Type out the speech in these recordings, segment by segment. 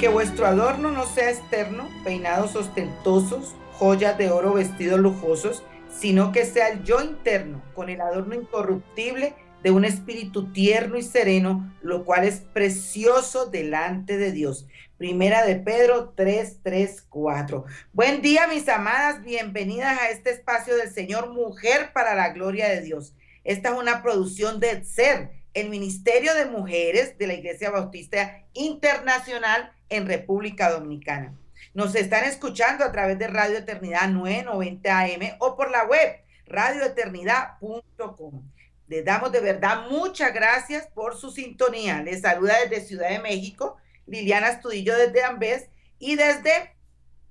Que vuestro adorno no sea externo, peinados ostentosos, joyas de oro, vestidos lujosos, sino que sea el yo interno, con el adorno incorruptible de un espíritu tierno y sereno, lo cual es precioso delante de Dios. Primera de Pedro 3, 3, 4. Buen día, mis amadas, bienvenidas a este espacio del Señor Mujer para la Gloria de Dios. Esta es una producción de SER, el Ministerio de Mujeres de la Iglesia Bautista Internacional en República Dominicana. Nos están escuchando a través de Radio Eternidad 990 AM o por la web radioeternidad.com. Les damos de verdad muchas gracias por su sintonía. Les saluda desde Ciudad de México, Liliana Estudillo desde Ambés y desde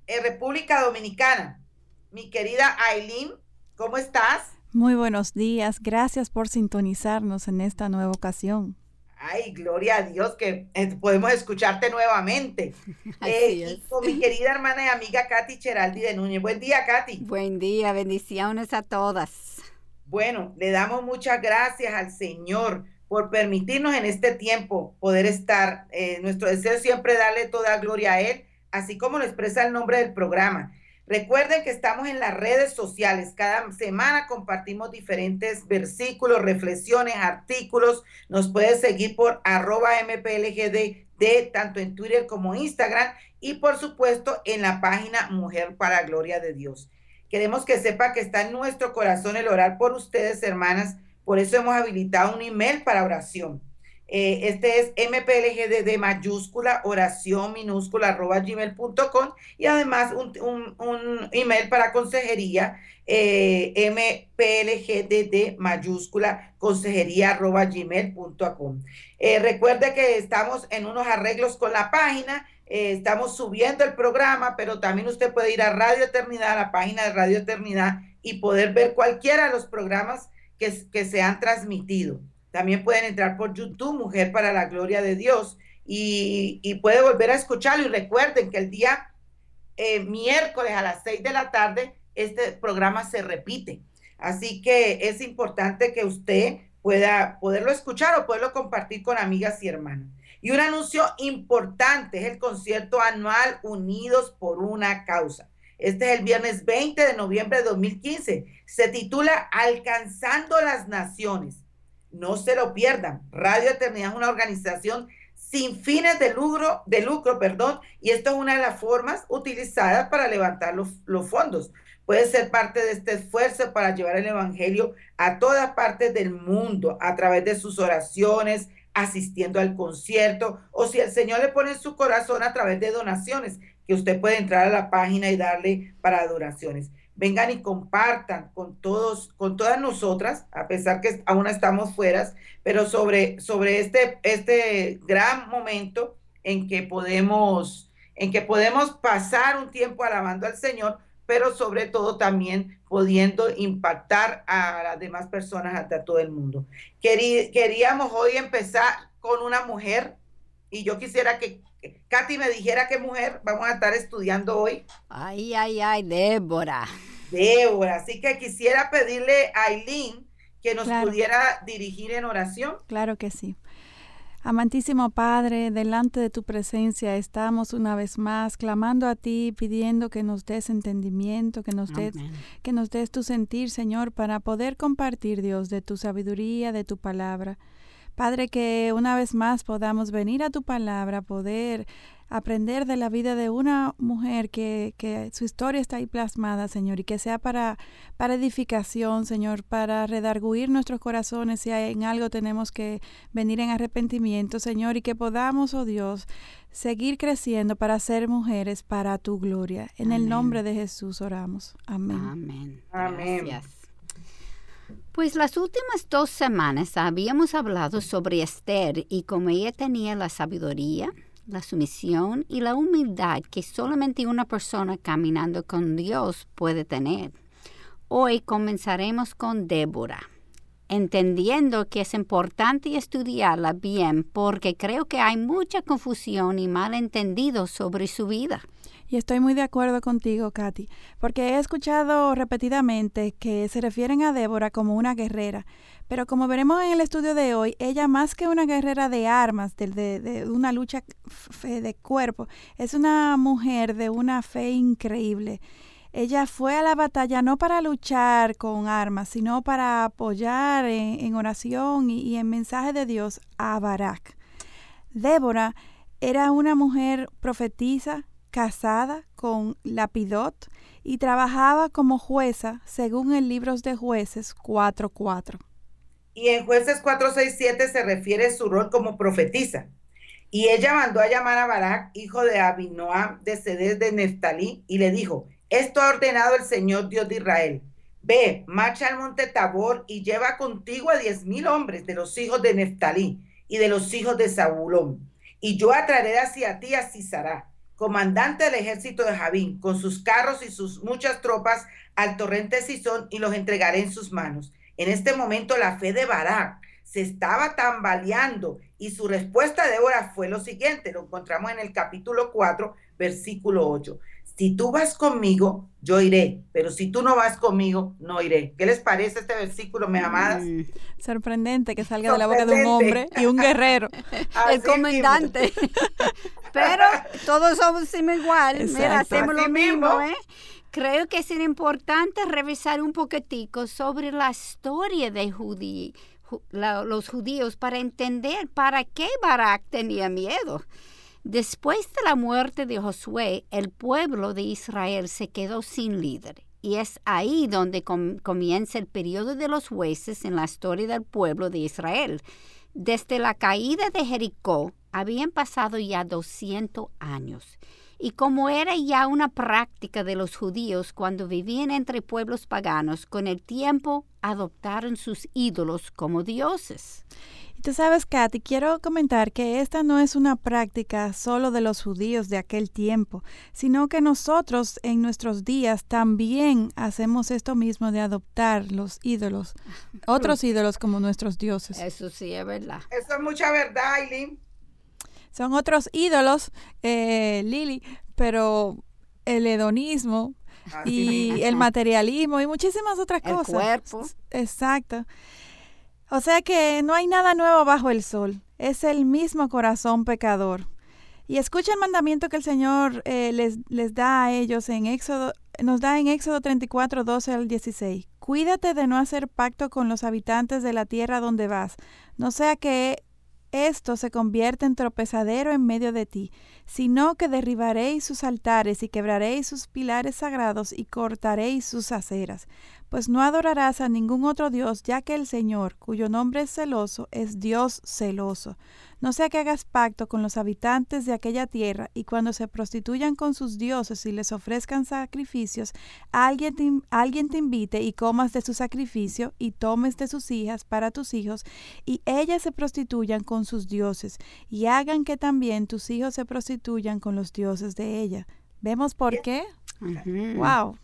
eh, República Dominicana. Mi querida Aileen, ¿cómo estás? Muy buenos días. Gracias por sintonizarnos en esta nueva ocasión. Ay, gloria a Dios que eh, podemos escucharte nuevamente. Eh, y con mi querida hermana y amiga Katy Cheraldi de Núñez. Buen día, Katy. Buen día, bendiciones a todas. Bueno, le damos muchas gracias al Señor por permitirnos en este tiempo poder estar. Eh, nuestro deseo siempre darle toda gloria a Él, así como lo expresa el nombre del programa. Recuerden que estamos en las redes sociales. Cada semana compartimos diferentes versículos, reflexiones, artículos. Nos puedes seguir por arroba mplgd, tanto en Twitter como Instagram. Y por supuesto en la página Mujer para Gloria de Dios. Queremos que sepa que está en nuestro corazón el orar por ustedes, hermanas. Por eso hemos habilitado un email para oración. Eh, este es mplgdd mayúscula oración minúscula arroba gmail.com y además un, email para consejería eh, mplgdd mayúscula consejería arroba gmail.com. Eh, recuerde que estamos en unos arreglos con la página eh, estamos subiendo el programa, pero también usted puede ir a Radio Eternidad, a la página de Radio Eternidad, y poder ver cualquiera de los programas que, que se han transmitido. También pueden entrar por YouTube, Mujer para la Gloria de Dios, y, y puede volver a escucharlo. Y recuerden que el día eh, miércoles a las seis de la tarde, este programa se repite. Así que es importante que usted pueda poderlo escuchar o poderlo compartir con amigas y hermanas. Y un anuncio importante es el concierto anual Unidos por una causa. Este es el viernes 20 de noviembre de 2015. Se titula Alcanzando las Naciones. No se lo pierdan. Radio Eternidad es una organización sin fines de lucro, de lucro, perdón, y esto es una de las formas utilizadas para levantar los, fondos. Puede ser parte de este esfuerzo para llevar el Evangelio a todas partes del mundo a través de sus oraciones, asistiendo al concierto o si el Señor le pone en su corazón a través de donaciones, que usted puede entrar a la página y darle para donaciones. Vengan y compartan con todos, con todas nosotras, a pesar que aún estamos fuera, pero sobre, sobre este, este gran momento en que podemos, en que podemos pasar un tiempo alabando al Señor, pero sobre todo también pudiendo impactar a las demás personas hasta todo el mundo. queríamos hoy empezar con una mujer y yo quisiera que Katy me dijera qué mujer vamos a estar estudiando hoy. Ay, ay, ay, Débora. Débora, así que quisiera pedirle a Aileen que nos pudiera dirigir en oración. Claro que sí. Amantísimo Padre, delante de tu presencia estamos una vez más clamando a ti, pidiendo que nos des entendimiento, que nos des, que nos des tu sentir, Señor, para poder compartir, Dios, de tu sabiduría, de tu palabra. Padre, que una vez más podamos venir a tu palabra, poder aprender de la vida de una mujer que, que, su historia está ahí plasmada, Señor, y que sea para, para edificación, Señor, para redarguir nuestros corazones si en algo tenemos que venir en arrepentimiento, Señor, y que podamos, oh Dios, seguir creciendo para ser mujeres para tu gloria. En el nombre de Jesús oramos. Amén. Amén. Gracias. Pues las últimas dos semanas habíamos hablado sobre Esther y cómo ella tenía la sabiduría, la sumisión y la humildad que solamente una persona caminando con Dios puede tener. Hoy comenzaremos con Débora, entendiendo que es importante estudiarla bien porque creo que hay mucha confusión y malentendido sobre su vida. Y estoy muy de acuerdo contigo, Katy, porque he escuchado repetidamente que se refieren a Débora como una guerrera, pero como veremos en el estudio de hoy, ella más que una guerrera de armas, de, de, una lucha de cuerpo, es una mujer de una fe increíble. Ella fue a la batalla no para luchar con armas, sino para apoyar en, oración y, y, en mensaje de Dios a Barak. Débora era una mujer profetisa, casada con Lapidot y trabajaba como jueza según el libro de jueces 4.4. Y en jueces 4.6.7 se refiere su rol como profetisa. Y ella mandó a llamar a Barak, hijo de Abinoam, de Cedes de Neftalí, y le dijo, esto ha ordenado el Señor Dios de Israel. Ve, marcha al monte Tabor y lleva contigo a diez mil hombres de los hijos de Neftalí y de los hijos de Zabulón. Y yo atraeré hacia ti a Cisará comandante del ejército de Javín, con sus carros y sus muchas tropas al torrente Sison y los entregaré en sus manos. En este momento la fe de Barak se estaba tambaleando y su respuesta de Débora fue lo siguiente, lo encontramos en el capítulo 4, versículo 8 si tú vas conmigo, yo iré, pero si tú no vas conmigo, no iré. ¿Qué les parece este versículo, me amadas? Mm, sorprendente que salga de la boca de un hombre y un guerrero. el comandante. pero todos somos igual, mira, hacemos lo mismo, ¿eh? Creo que es importante revisar un poquitico sobre la historia de los judíos para entender para qué Barak tenía miedo. Después de la muerte de Josué, el pueblo de Israel se quedó sin líder. Y es ahí donde comienza el periodo de los jueces en la historia del pueblo de Israel. Desde la caída de Jericó habían pasado ya 200 años. Y como era ya una práctica de los judíos cuando vivían entre pueblos paganos, con el tiempo adoptaron sus ídolos como dioses. Tú sabes, Katy, quiero comentar que esta no es una práctica solo de los judíos de aquel tiempo, sino que nosotros en nuestros días también hacemos esto mismo de adoptar los ídolos, otros ídolos como nuestros dioses. Eso sí es verdad. Eso es mucha verdad, Aileen. Son otros ídolos, eh, Lili, pero el hedonismo y el materialismo y muchísimas otras cosas. El cuerpo. Exacto. O sea que no hay nada nuevo bajo el sol, es el mismo corazón pecador. Y escucha el mandamiento que el Señor eh, les, les da a ellos en Éxodo, nos da en Éxodo 34, 12 al 16. Cuídate de no hacer pacto con los habitantes de la tierra donde vas, no sea que esto se convierta en tropezadero en medio de ti, sino que derribaréis sus altares y quebraréis sus pilares sagrados y cortaréis sus aceras pues no adorarás a ningún otro Dios, ya que el Señor, cuyo nombre es celoso, es Dios celoso. No sea que hagas pacto con los habitantes de aquella tierra, y cuando se prostituyan con sus dioses y les ofrezcan sacrificios, alguien te, alguien te invite y comas de su sacrificio, y tomes de sus hijas para tus hijos, y ellas se prostituyan con sus dioses, y hagan que también tus hijos se prostituyan con los dioses de ella. ¿Vemos por qué? ¡Wow!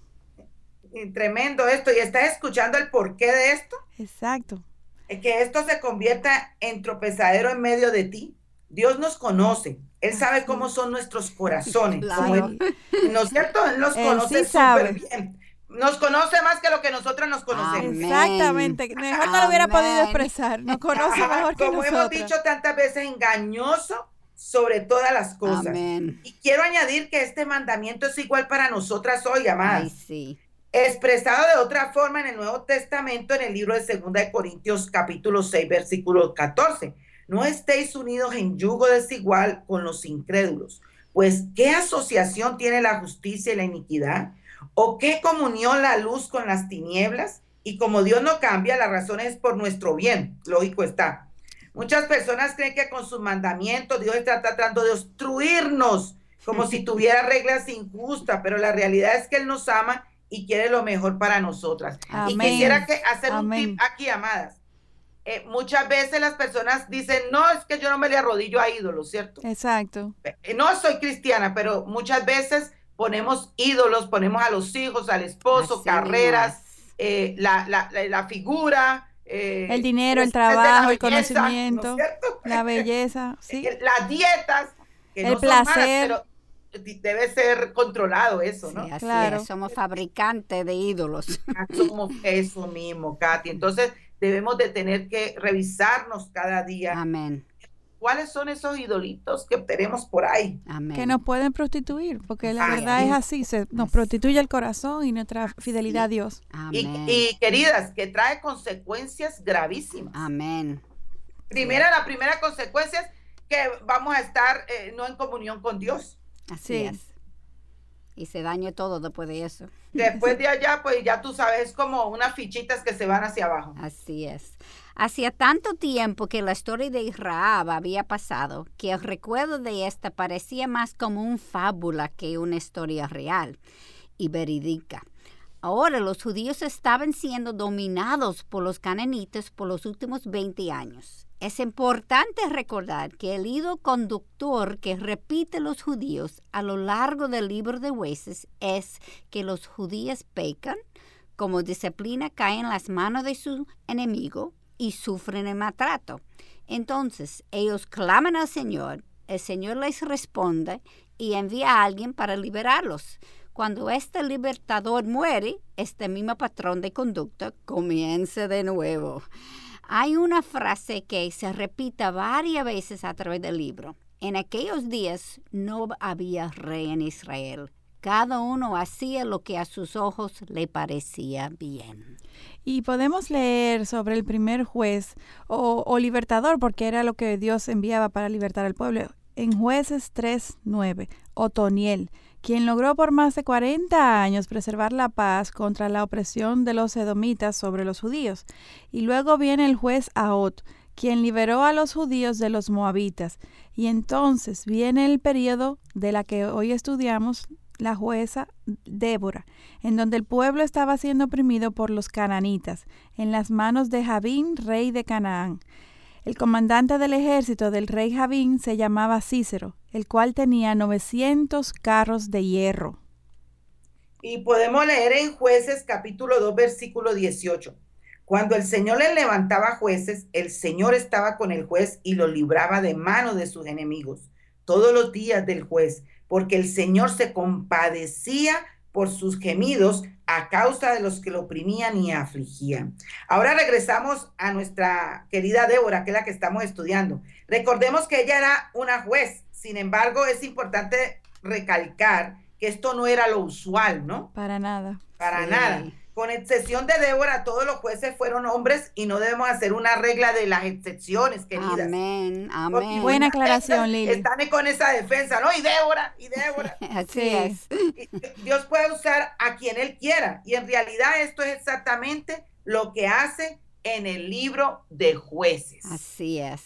Tremendo esto. ¿Y estás escuchando el porqué de esto? Exacto. Que esto se convierta en tropezadero en medio de ti. Dios nos conoce. Él sabe cómo son nuestros corazones. ¿No es cierto? Él nos conoce súper bien. Nos conoce más que lo que nosotros nos conocemos. Exactamente. Mejor no lo hubiera podido expresar. Nos conoce mejor que Como hemos dicho tantas veces, engañoso sobre todas las cosas. Y quiero añadir que este mandamiento es igual para nosotras hoy, amadas. Ay, sí expresado de otra forma en el Nuevo Testamento en el libro de Segunda de Corintios capítulo 6 versículo 14. No estéis unidos en yugo desigual con los incrédulos, pues ¿qué asociación tiene la justicia y la iniquidad? ¿O qué comunión la luz con las tinieblas? Y como Dios no cambia, la razón es por nuestro bien, lógico está. Muchas personas creen que con sus mandamientos Dios está tratando de obstruirnos como si tuviera reglas injustas, pero la realidad es que Él nos ama y quiere lo mejor para nosotras. Y quisiera que hacer un tip aquí, amadas. eh, muchas veces las personas dicen, no, es que yo no me le arrodillo a ídolos, ¿cierto? Exacto. Eh, no soy cristiana, pero muchas veces ponemos ídolos, ponemos a los hijos, al esposo, carreras, eh, la, la, la, figura. el dinero, el trabajo, el conocimiento, la belleza, ¿sí? las dietas, el placer. Debe ser controlado eso, ¿no? claro. somos fabricantes de ídolos. Ah, somos eso mismo, Katy. Entonces, debemos de tener que revisarnos cada día. Amén. ¿Cuáles son esos idolitos que tenemos por ahí? Amén. Que nos pueden prostituir, porque la verdad es así, se nos prostituye el corazón y nuestra fidelidad a Dios. Amén. Y, queridas, que trae consecuencias gravísimas. Amén. Primera, la primera consecuencia es que vamos a estar eh, no en comunión con Dios. Así es y se dañe todo después de eso. Después de allá, pues ya tú sabes, como unas fichitas que se van hacia abajo. Así es. Hacía tanto tiempo que la historia de Israel había pasado que el recuerdo de esta parecía más como una fábula que una historia real y verídica. Ahora los judíos estaban siendo dominados por los cananitas por los últimos 20 años es importante recordar que el hilo conductor que repite los judíos a lo largo del libro de jueces es que los judíos pecan, como disciplina caen en las manos de su enemigo y sufren el maltrato. Entonces ellos claman al Señor, el Señor les responde y envía a alguien para liberarlos. Cuando este libertador muere, este mismo patrón de conducta comienza de nuevo. Hay una frase que se repita varias veces a través del libro. En aquellos días no había rey en Israel. Cada uno hacía lo que a sus ojos le parecía bien. Y podemos leer sobre el primer juez o, libertador, porque era lo que Dios enviaba para libertar al pueblo, en jueces 3.9, Otoniel quien logró por más de 40 años preservar la paz contra la opresión de los edomitas sobre los judíos. Y luego viene el juez Ahot, quien liberó a los judíos de los moabitas. Y entonces viene el periodo de la que hoy estudiamos, la jueza Débora, en donde el pueblo estaba siendo oprimido por los cananitas, en las manos de Javín, rey de Canaán. El comandante del ejército del rey Javín se llamaba Cícero, el cual tenía 900 carros de hierro. Y podemos leer en jueces capítulo 2 versículo 18. Cuando el Señor le levantaba jueces, el Señor estaba con el juez y lo libraba de mano de sus enemigos todos los días del juez, porque el Señor se compadecía por sus gemidos a causa de los que lo oprimían y afligían. Ahora regresamos a nuestra querida Débora, que es la que estamos estudiando. Recordemos que ella era una juez, sin embargo, es importante recalcar que esto no era lo usual, ¿no? Para nada. Para nada. Con excepción de Débora, todos los jueces fueron hombres y no debemos hacer una regla de las excepciones, queridas. Amén, amén. Buena aclaración, Lili. Están con esa defensa, ¿no? Y Débora, y Débora. Así es. Dios puede usar a quien Él quiera. Y en realidad esto es exactamente lo que hace en el libro de jueces. Así es.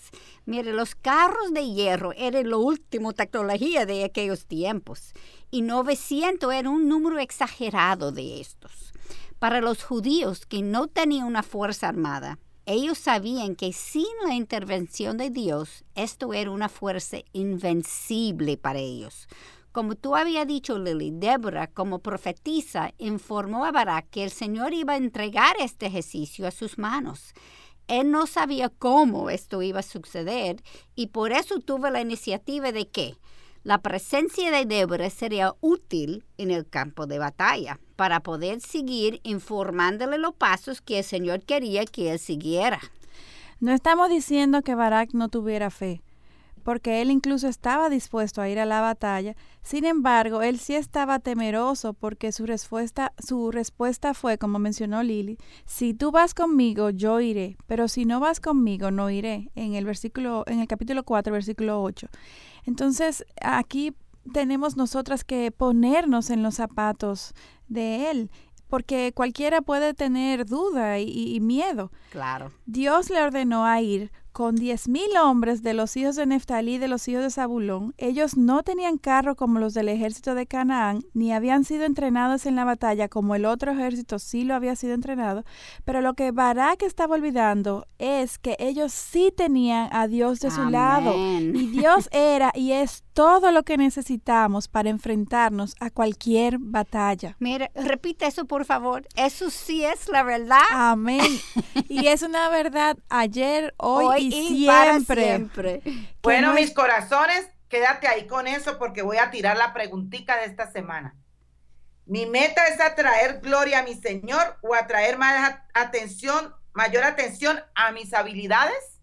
Mire, los carros de hierro eran la última tecnología de aquellos tiempos y 900 era un número exagerado de estos. Para los judíos que no tenían una fuerza armada, ellos sabían que sin la intervención de Dios, esto era una fuerza invencible para ellos. Como tú había dicho, Lily, Débora, como profetisa, informó a Barak que el Señor iba a entregar este ejercicio a sus manos. Él no sabía cómo esto iba a suceder y por eso tuvo la iniciativa de que la presencia de Débora sería útil en el campo de batalla para poder seguir informándole los pasos que el Señor quería que él siguiera. No estamos diciendo que Barak no tuviera fe, porque él incluso estaba dispuesto a ir a la batalla. Sin embargo, él sí estaba temeroso porque su respuesta, su respuesta fue, como mencionó Lili, si tú vas conmigo, yo iré, pero si no vas conmigo, no iré, en el versículo, en el capítulo 4, versículo 8. Entonces, aquí tenemos nosotras que ponernos en los zapatos de Él, porque cualquiera puede tener duda y, miedo. Claro. Dios le ordenó a ir con diez mil hombres de los hijos de Neftalí y de los hijos de Zabulón, ellos no tenían carro como los del ejército de Canaán, ni habían sido entrenados en la batalla como el otro ejército sí lo había sido entrenado, pero lo que Barak estaba olvidando es que ellos sí tenían a Dios de su lado, y Dios era y es todo lo que necesitamos para enfrentarnos a cualquier batalla. Mira, repite eso por favor. Eso sí es la verdad. Amén. y es una verdad ayer, hoy, y, siempre. Bueno, mis corazones, quédate ahí con eso porque voy a tirar la preguntita de esta semana. Mi meta es atraer gloria a mi Señor o atraer más atención, mayor atención a mis habilidades.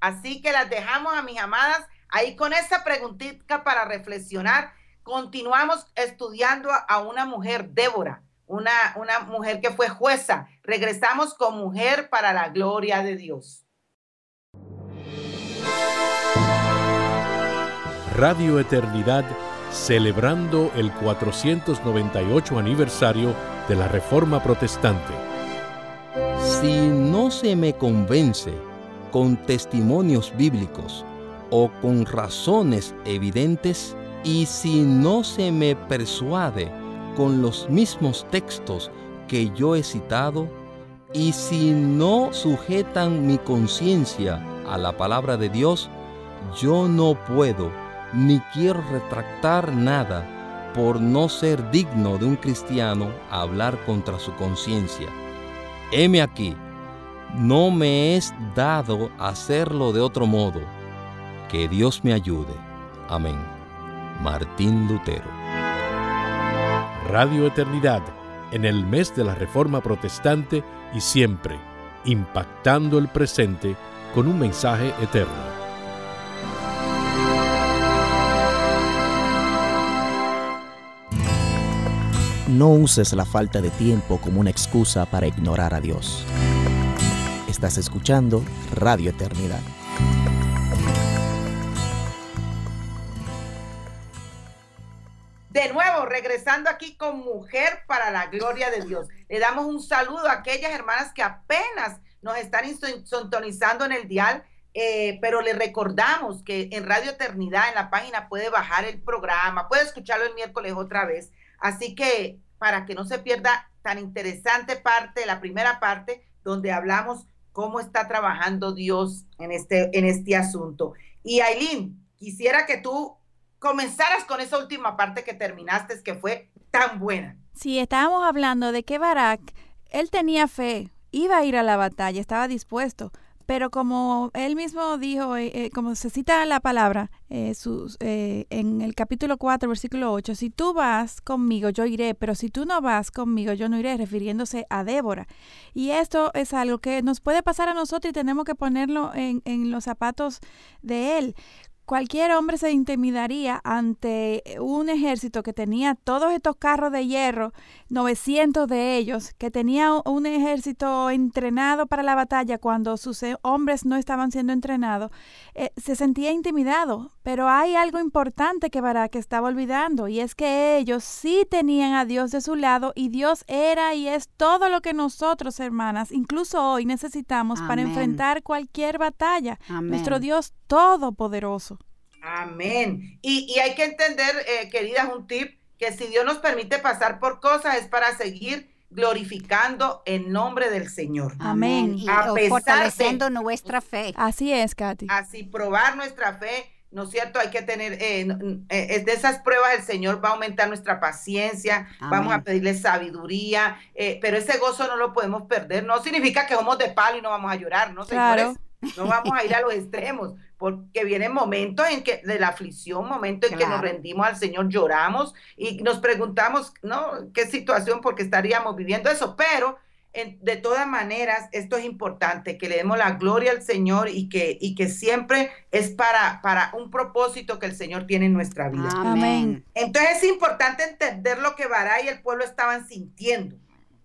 Así que las dejamos a mis amadas Ahí con esa preguntita para reflexionar, continuamos estudiando a, una mujer, Débora, una, una mujer que fue jueza. Regresamos con Mujer para la Gloria de Dios. Radio Eternidad, celebrando el 498 aniversario de la Reforma Protestante. Si no se me convence con testimonios bíblicos, o con razones evidentes y si no se me persuade con los mismos textos que yo he citado y si no sujetan mi conciencia a la palabra de Dios, yo no puedo ni quiero retractar nada por no ser digno de un cristiano hablar contra su conciencia. Heme aquí, no me es dado hacerlo de otro modo que Dios me ayude. Amén. Martín Lutero. Radio Eternidad, en el mes de la Reforma Protestante y siempre, impactando el presente con un mensaje eterno. No uses la falta de tiempo como una excusa para ignorar a Dios. Estás escuchando Radio Eternidad. Regresando aquí con Mujer para la Gloria de Dios. Le damos un saludo a aquellas hermanas que apenas nos están sintonizando en el dial, eh, pero le recordamos que en Radio Eternidad, en la página, puede bajar el programa, puede escucharlo el miércoles otra vez. Así que para que no se pierda tan interesante parte, la primera parte, donde hablamos cómo está trabajando Dios en este, en este asunto. Y Aileen, quisiera que tú comenzaras con esa última parte que terminaste, que fue tan buena. Sí, estábamos hablando de que Barak, él tenía fe, iba a ir a la batalla, estaba dispuesto, pero como él mismo dijo, eh, eh, como se cita la palabra eh, en el capítulo 4, versículo 8, si tú vas conmigo, yo iré, pero si tú no vas conmigo, yo no iré, refiriéndose a Débora. Y esto es algo que nos puede pasar a nosotros y tenemos que ponerlo en los zapatos de él. Cualquier hombre se intimidaría ante un ejército que tenía todos estos carros de hierro, 900 de ellos, que tenía un ejército entrenado para la batalla cuando sus eh, hombres no estaban siendo entrenados, eh, se sentía intimidado. Pero hay algo importante que Barak estaba olvidando y es que ellos sí tenían a Dios de su lado y Dios era y es todo lo que nosotros, hermanas, incluso hoy necesitamos para enfrentar cualquier batalla. Nuestro Dios todopoderoso. Amén. Y, hay que entender, eh, queridas, un tip, que si Dios nos permite pasar por cosas es para seguir glorificando el nombre del Señor. Amén. Y a fortaleciendo nuestra fe. Así es, Katy. Así probar nuestra fe, ¿no es cierto? Hay que tener, eh, eh de esas pruebas el Señor va a aumentar nuestra paciencia, vamos a pedirle sabiduría, eh, pero ese gozo no lo podemos perder. No significa que somos de palo y no vamos a llorar, ¿no, señores? No vamos a ir a los extremos, porque vienen momentos en que de la aflicción, momentos en que nos rendimos al Señor, lloramos y nos preguntamos, ¿no? ¿Qué situación? Porque estaríamos viviendo eso, pero de todas maneras, esto es importante, que le demos la gloria al Señor y que, y que siempre es para, para un propósito que el Señor tiene en nuestra vida. Amén. Entonces es importante entender lo que Baray y el pueblo estaban sintiendo.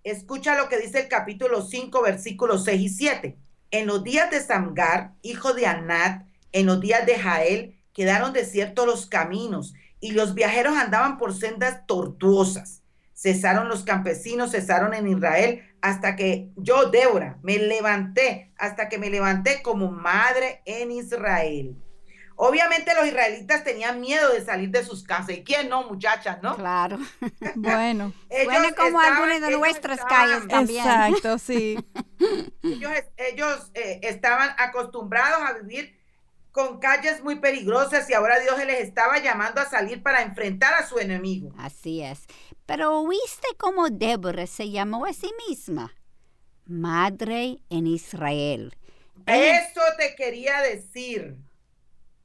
Escucha lo que dice el capítulo 5, versículos 6 y 7. En los días de Samgar, hijo de Anat, en los días de Jael, quedaron desiertos los caminos y los viajeros andaban por sendas tortuosas. Cesaron los campesinos, cesaron en Israel, hasta que yo, Débora, me levanté, hasta que me levanté como madre en Israel. Obviamente los israelitas tenían miedo de salir de sus casas. ¿Y quién no, muchachas, no? Claro. bueno. Suena como de nuestras calles también. Exacto, sí. ellos, eh, estaban acostumbrados a vivir con calles muy peligrosas y ahora Dios les estaba llamando a salir para enfrentar a su enemigo. Así es. Pero ¿oíste cómo Débora se llamó a sí misma? Madre en Israel. Eso te quería decir.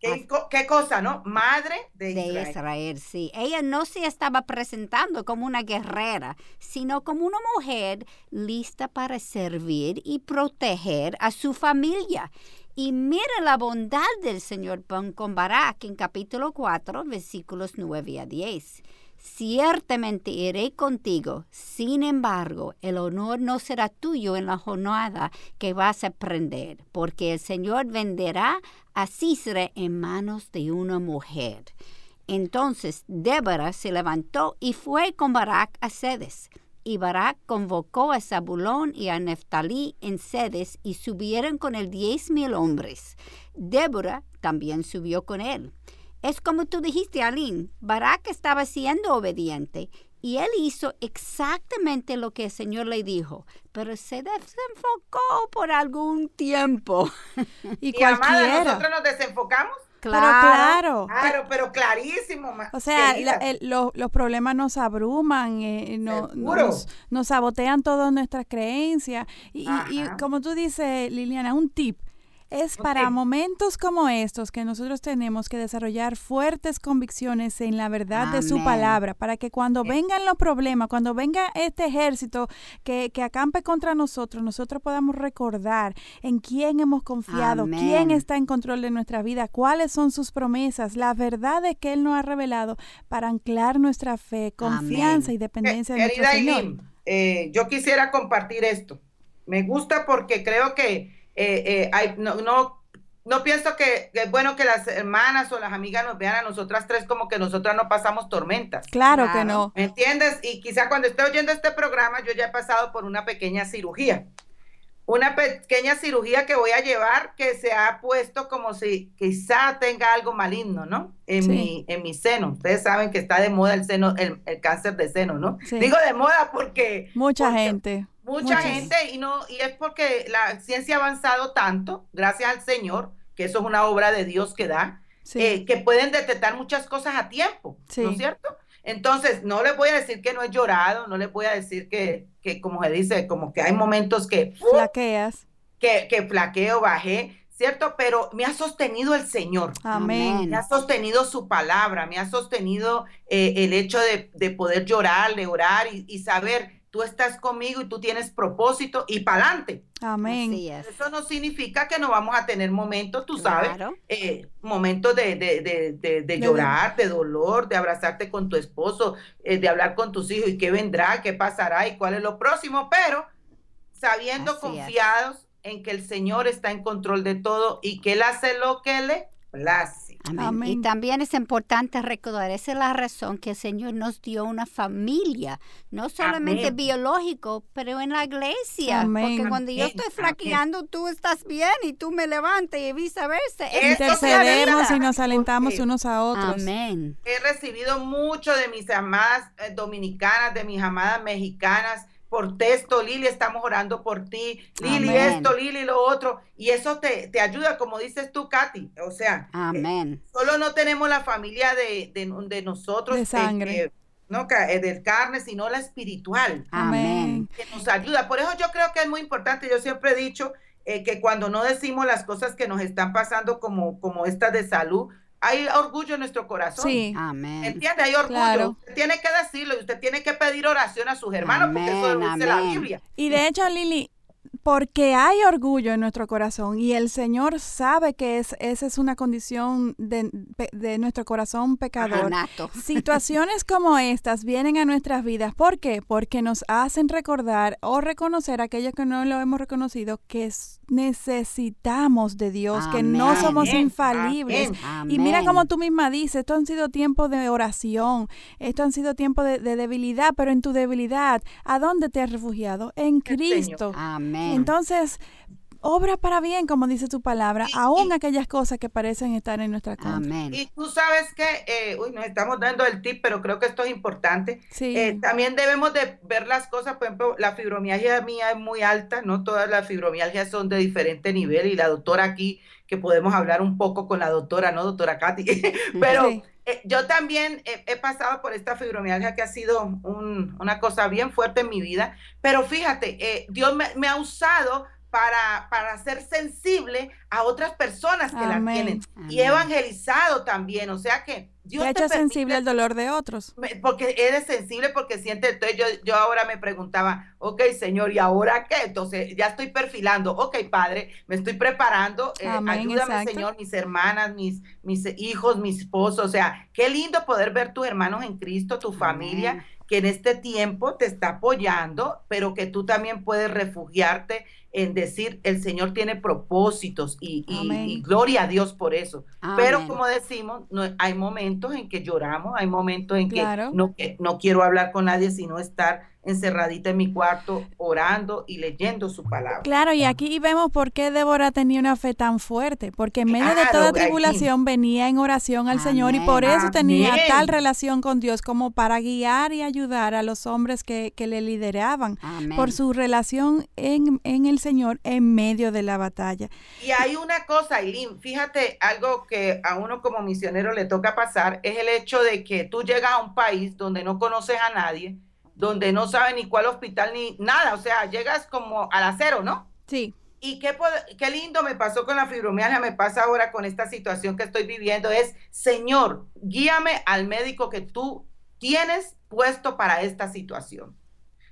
¿Qué, cosa, no? Madre de Israel. De Israel, sí. Ella no se estaba presentando como una guerrera, sino como una mujer lista para servir y proteger a su familia. Y mira la bondad del Señor con Barak en capítulo 4, versículos 9 a 10. Ciertamente iré contigo, sin embargo, el honor no será tuyo en la jornada que vas a prender, porque el Señor venderá a Cisre en manos de una mujer. Entonces Débora se levantó y fue con Barak a Sedes. Y Barak convocó a Zabulón y a Neftalí en Sedes y subieron con él diez mil hombres. Débora también subió con él. Es como tú dijiste, Aline, Barak estaba siendo obediente y él hizo exactamente lo que el Señor le dijo, pero se desenfocó por algún tiempo. y, y cualquiera. nosotros nos desenfocamos. Claro, claro. Claro, pero clarísimo. O sea, los problemas nos abruman, eh, nos, nos, sabotean todas nuestras creencias. y, como tú dices, Liliana, un tip es para momentos como estos que nosotros tenemos que desarrollar fuertes convicciones en la verdad de su palabra, para que cuando vengan los problemas, cuando venga este ejército que, que, acampe contra nosotros, nosotros podamos recordar en quién hemos confiado, quién está en control de nuestra vida, cuáles son sus promesas, la verdad de que Él nos ha revelado para anclar nuestra fe, confianza y dependencia de nuestro Señor. Eh, yo quisiera compartir esto. Me gusta porque creo que eh, eh, no, no, no, pienso que, es bueno que las hermanas o las amigas nos vean a nosotras tres como que nosotras no pasamos tormentas. Claro, que no. ¿Me entiendes? Y quizá cuando esté oyendo este programa yo ya he pasado por una pequeña cirugía. Una pequeña cirugía que voy a llevar que se ha puesto como si quizá tenga algo maligno, ¿no? En, mi, en mi seno. Ustedes saben que está de moda el seno, el, cáncer de seno, ¿no? Digo de moda porque... Mucha gente Mucha gente y no y es porque la ciencia ha avanzado tanto, gracias al Señor, que eso es una obra de Dios que da, eh, que pueden detectar muchas cosas a tiempo, ¿no es cierto? Entonces, no les voy a decir que no he llorado, no les voy a decir que, que como se dice, como que hay momentos que... Flaqueas. Que, que flaqueo, bajé, ¿cierto? Pero me ha sostenido el Señor. Amén. Me ha sostenido su palabra, me ha sostenido eh, el hecho de, de, poder llorar, de orar y, y saber tú estás conmigo y tú tienes propósito y para adelante. Amén. Eso no significa que no vamos a tener momentos, tú sabes, eh, momentos de, de, de, de, llorar, de dolor, de abrazarte con tu esposo, eh, de hablar con tus hijos y qué vendrá, qué pasará y cuál es lo próximo, pero sabiendo confiados en que el Señor está en control de todo y que Él hace lo que le place. Y también es importante recordar, esa es la razón que el Señor nos dio una familia, no solamente biológico, pero en la iglesia. Porque cuando yo estoy flaqueando, tú estás bien y tú me levantas y viceversa. Intercedemos y nos alentamos unos a otros. Amén. He recibido mucho de mis amadas eh, dominicanas, de mis amadas mexicanas, por texto, Lili, estamos orando por ti, Lili esto, Lili lo otro, y eso te, te, ayuda, como dices tú, Katy, o sea, eh, solo no tenemos la familia de, de, nosotros, de sangre. no eh, del carne, sino la espiritual. Amén. Que nos ayuda. Por eso yo creo que es muy importante, yo siempre he dicho eh, que cuando no decimos las cosas que nos están pasando como, como estas de salud, hay orgullo en nuestro corazón. Sí. Amén. ¿Entiende? Hay orgullo. Usted tiene que decirlo y usted tiene que pedir oración a sus hermanos porque eso lo dice la Biblia. Y de hecho, Lili, porque hay orgullo en nuestro corazón y el Señor sabe que es, esa es una condición de, nuestro corazón pecador. Situaciones como estas vienen a nuestras vidas. ¿Por qué? Porque nos hacen recordar o reconocer a aquellos que no lo hemos reconocido que necesitamos de Dios, que no somos infalibles. Y mira como tú misma dices, esto han sido tiempos de oración, esto han sido tiempos de, debilidad, pero en tu debilidad, ¿a dónde te has refugiado? En Cristo. Amén. Entonces, obra para bien, como dice tu palabra, aún aquellas cosas que parecen estar en nuestra contra. Amén. Y tú sabes que, eh, uy, nos estamos dando el tip, pero creo que esto es importante. Sí. Eh, también debemos de ver las cosas, por ejemplo, la fibromialgia mía es muy alta, no todas las fibromialgias son de diferente nivel y la doctora aquí, que podemos hablar un poco con la doctora, ¿no? Doctora Katy, pero... Eh, yo también he, pasado por esta fibromialgia que ha sido una cosa bien fuerte en mi vida, pero fíjate, Dios me, ha usado para, para ser sensible a otras personas que la tienen y evangelizado también, o sea que Dios te ha hecho sensible al dolor de otros. Porque eres sensible porque sientes, entonces yo, yo ahora me preguntaba, ok Señor, ¿y ahora qué? Entonces ya estoy perfilando, ok Padre, me estoy preparando, eh, ayúdame Señor, mis hermanas, mis, mis hijos, mi esposo, o sea, qué lindo poder ver tus hermanos en Cristo, tu familia, que en este tiempo te está apoyando, pero que tú también puedes refugiarte en decir el Señor tiene propósitos y, gloria a Dios por eso. Pero como decimos, no, hay momentos en que lloramos, hay momentos en que no, no quiero hablar con nadie, sino estar encerradita en mi cuarto orando y leyendo su palabra. Claro, y aquí vemos por qué Débora tenía una fe tan fuerte, porque en medio de toda tribulación venía en oración al Señor y por eso tenía tal relación con Dios como para guiar y ayudar a los hombres que, que le lideraban por su relación en, en, el Señor en medio de la batalla. Y hay una cosa, Aileen, fíjate, algo que a uno como misionero le toca pasar es el hecho de que tú llegas a un país donde no conoces a nadie, donde no sabe ni cuál hospital ni nada, o sea, llegas como al acero, ¿no? Sí. Y qué, qué lindo me pasó con la fibromialgia, me pasa ahora con esta situación que estoy viviendo, es, Señor, guíame al médico que tú tienes puesto para esta situación.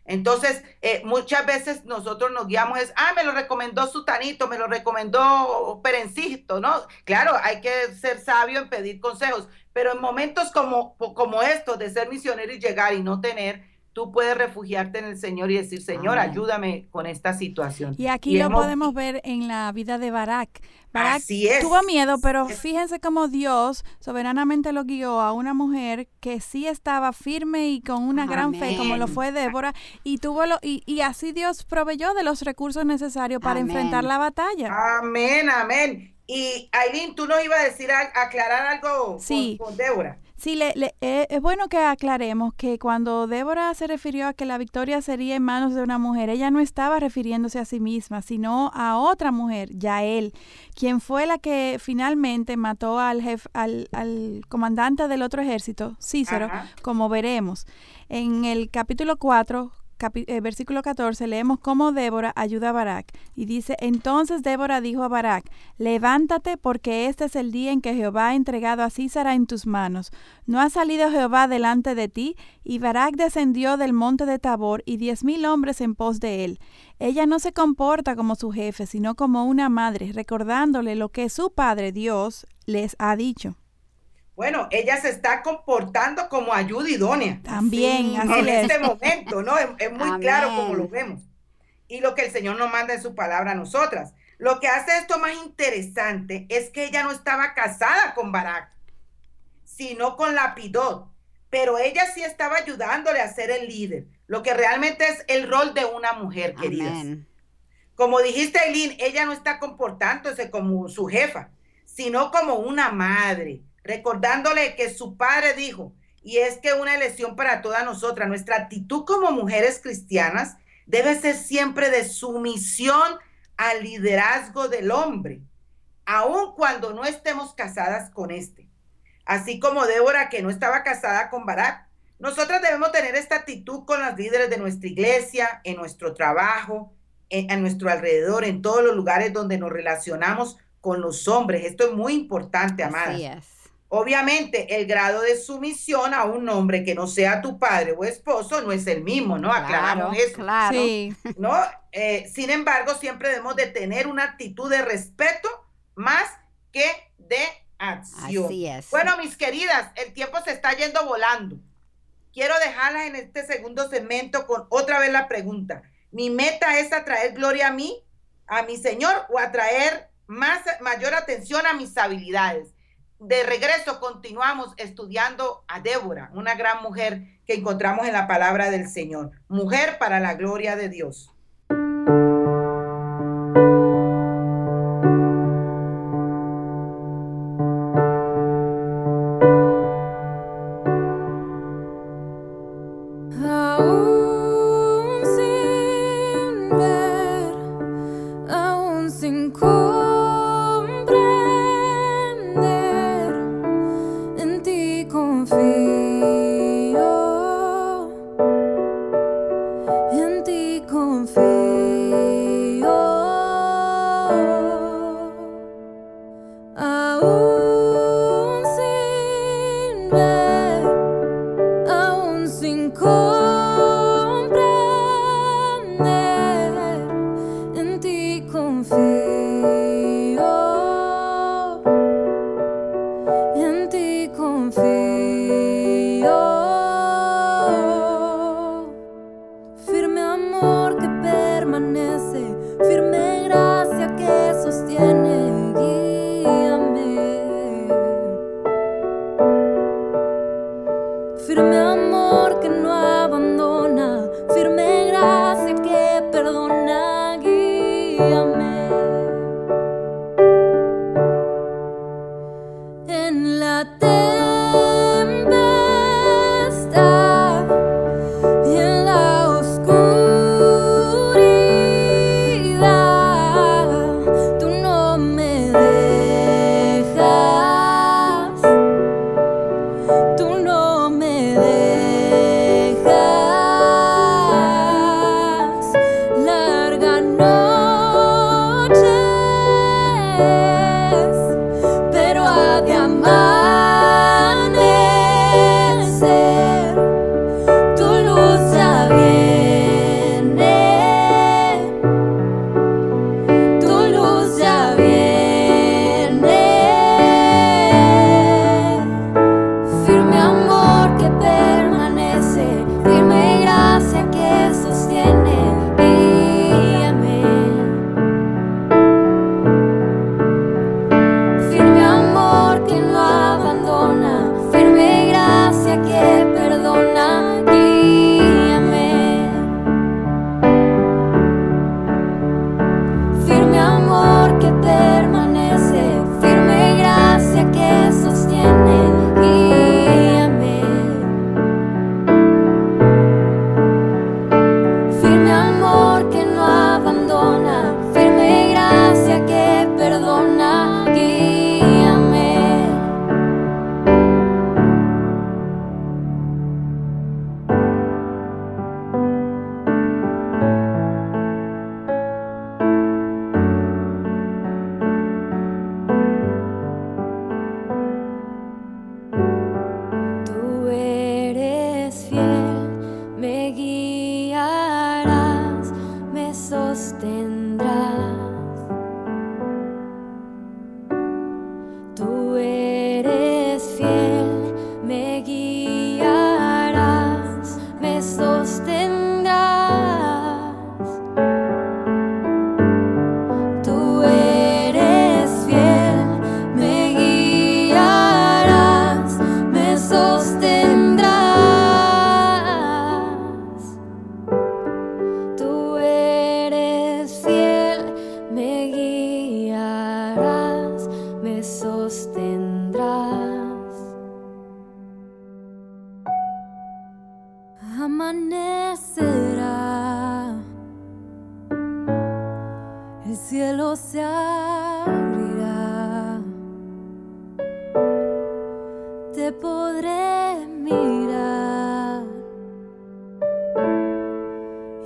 Entonces, eh, muchas veces nosotros nos guiamos, es, ah, me lo recomendó Sutanito, me lo recomendó Perencito, ¿no? Claro, hay que ser sabio en pedir consejos, pero en momentos como, como estos de ser misionero y llegar y no tener, tú puedes refugiarte en el Señor y decir, Señor, ayúdame con esta situación. Y aquí lo podemos ver en la vida de Barak. Barak tuvo miedo, pero fíjense cómo Dios soberanamente lo guió a una mujer que sí estaba firme y con una gran fe, como lo fue Débora, y tuvo lo, y, y así Dios proveyó de los recursos necesarios para enfrentar la batalla. Amén, amén. Y Aileen, tú nos ibas a decir, aclarar algo con Débora. Sí, le, eh, es bueno que aclaremos que cuando Débora se refirió a que la victoria sería en manos de una mujer, ella no estaba refiriéndose a sí misma, sino a otra mujer, Yael, quien fue la que finalmente mató al, jefe, al, al comandante del otro ejército, Cícero, como veremos. En el capítulo 4, eh, versículo 14, leemos cómo Débora ayuda a Barak. Y dice, entonces Débora dijo a Barak, levántate porque este es el día en que Jehová ha entregado a Císara en tus manos. ¿No ha salido Jehová delante de ti? Y Barak descendió del monte de Tabor y diez mil hombres en pos de él. Ella no se comporta como su jefe, sino como una madre, recordándole lo que su padre Dios les ha dicho. Bueno, ella se está comportando como ayuda idónea. También, en este momento, ¿no? Es, muy claro como lo vemos. Y lo que el Señor nos manda en su palabra a nosotras. Lo que hace esto más interesante es que ella no estaba casada con Barak, sino con Lapidot. Pero ella sí estaba ayudándole a ser el líder, lo que realmente es el rol de una mujer, queridas. Como dijiste, Eileen, ella no está comportándose como su jefa, sino como una madre, recordándole que su padre dijo, y es que una elección para todas nosotras, nuestra actitud como mujeres cristianas debe ser siempre de sumisión al liderazgo del hombre, aun cuando no estemos casadas con este. Así como Débora, que no estaba casada con Barak, nosotras debemos tener esta actitud con las líderes de nuestra iglesia, en nuestro trabajo, en, a nuestro alrededor, en todos los lugares donde nos relacionamos con los hombres. Esto es muy importante, amadas. Obviamente, el grado de sumisión a un hombre que no sea tu padre o esposo no es el mismo, ¿no? Aclaramos eso. Claro. ¿No? Eh, sin embargo, siempre debemos de tener una actitud de respeto más que de acción. Así es. Bueno, mis queridas, el tiempo se está yendo volando. Quiero dejarlas en este segundo segmento con otra vez la pregunta. Mi meta es atraer gloria a mí, a mi Señor, o atraer más, mayor atención a mis habilidades de regreso continuamos estudiando a Débora, una gran mujer que encontramos en la palabra del Señor. Mujer para la gloria de Dios.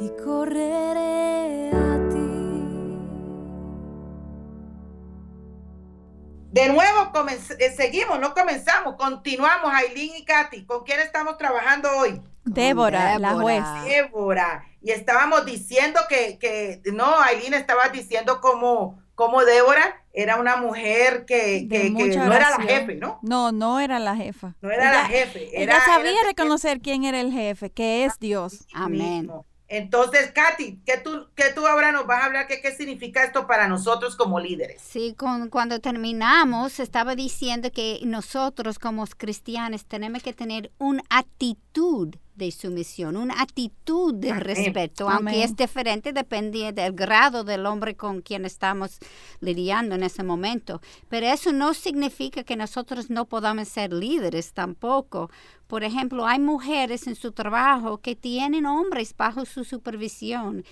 y correré a ti. De nuevo eh, seguimos, no comenzamos, continuamos, Aileen y Katy. ¿Con quién estamos trabajando hoy? Débora, Débora, la juez. Débora. Y estábamos diciendo que, que no, Aileen estaba diciendo como, como Débora era una mujer que, que, no era la jefe, ¿no? No, no era la jefa. No era la jefe. Era, ella sabía reconocer quién era el jefe, que es Dios. Amén. Entonces, Katy, ¿qué tú, qué tú ahora nos vas a hablar? ¿Qué, ¿Qué significa esto para nosotros como líderes? Sí, con, cuando terminamos, estaba diciendo que nosotros como cristianos tenemos que tener una actitud de sumisión, una actitud de respeto, aunque es diferente, depende del grado del hombre con quien estamos lidiando en ese momento. Pero eso no significa que nosotros no podamos ser líderes tampoco. Por ejemplo, hay mujeres en su trabajo que tienen hombres bajo su supervisión.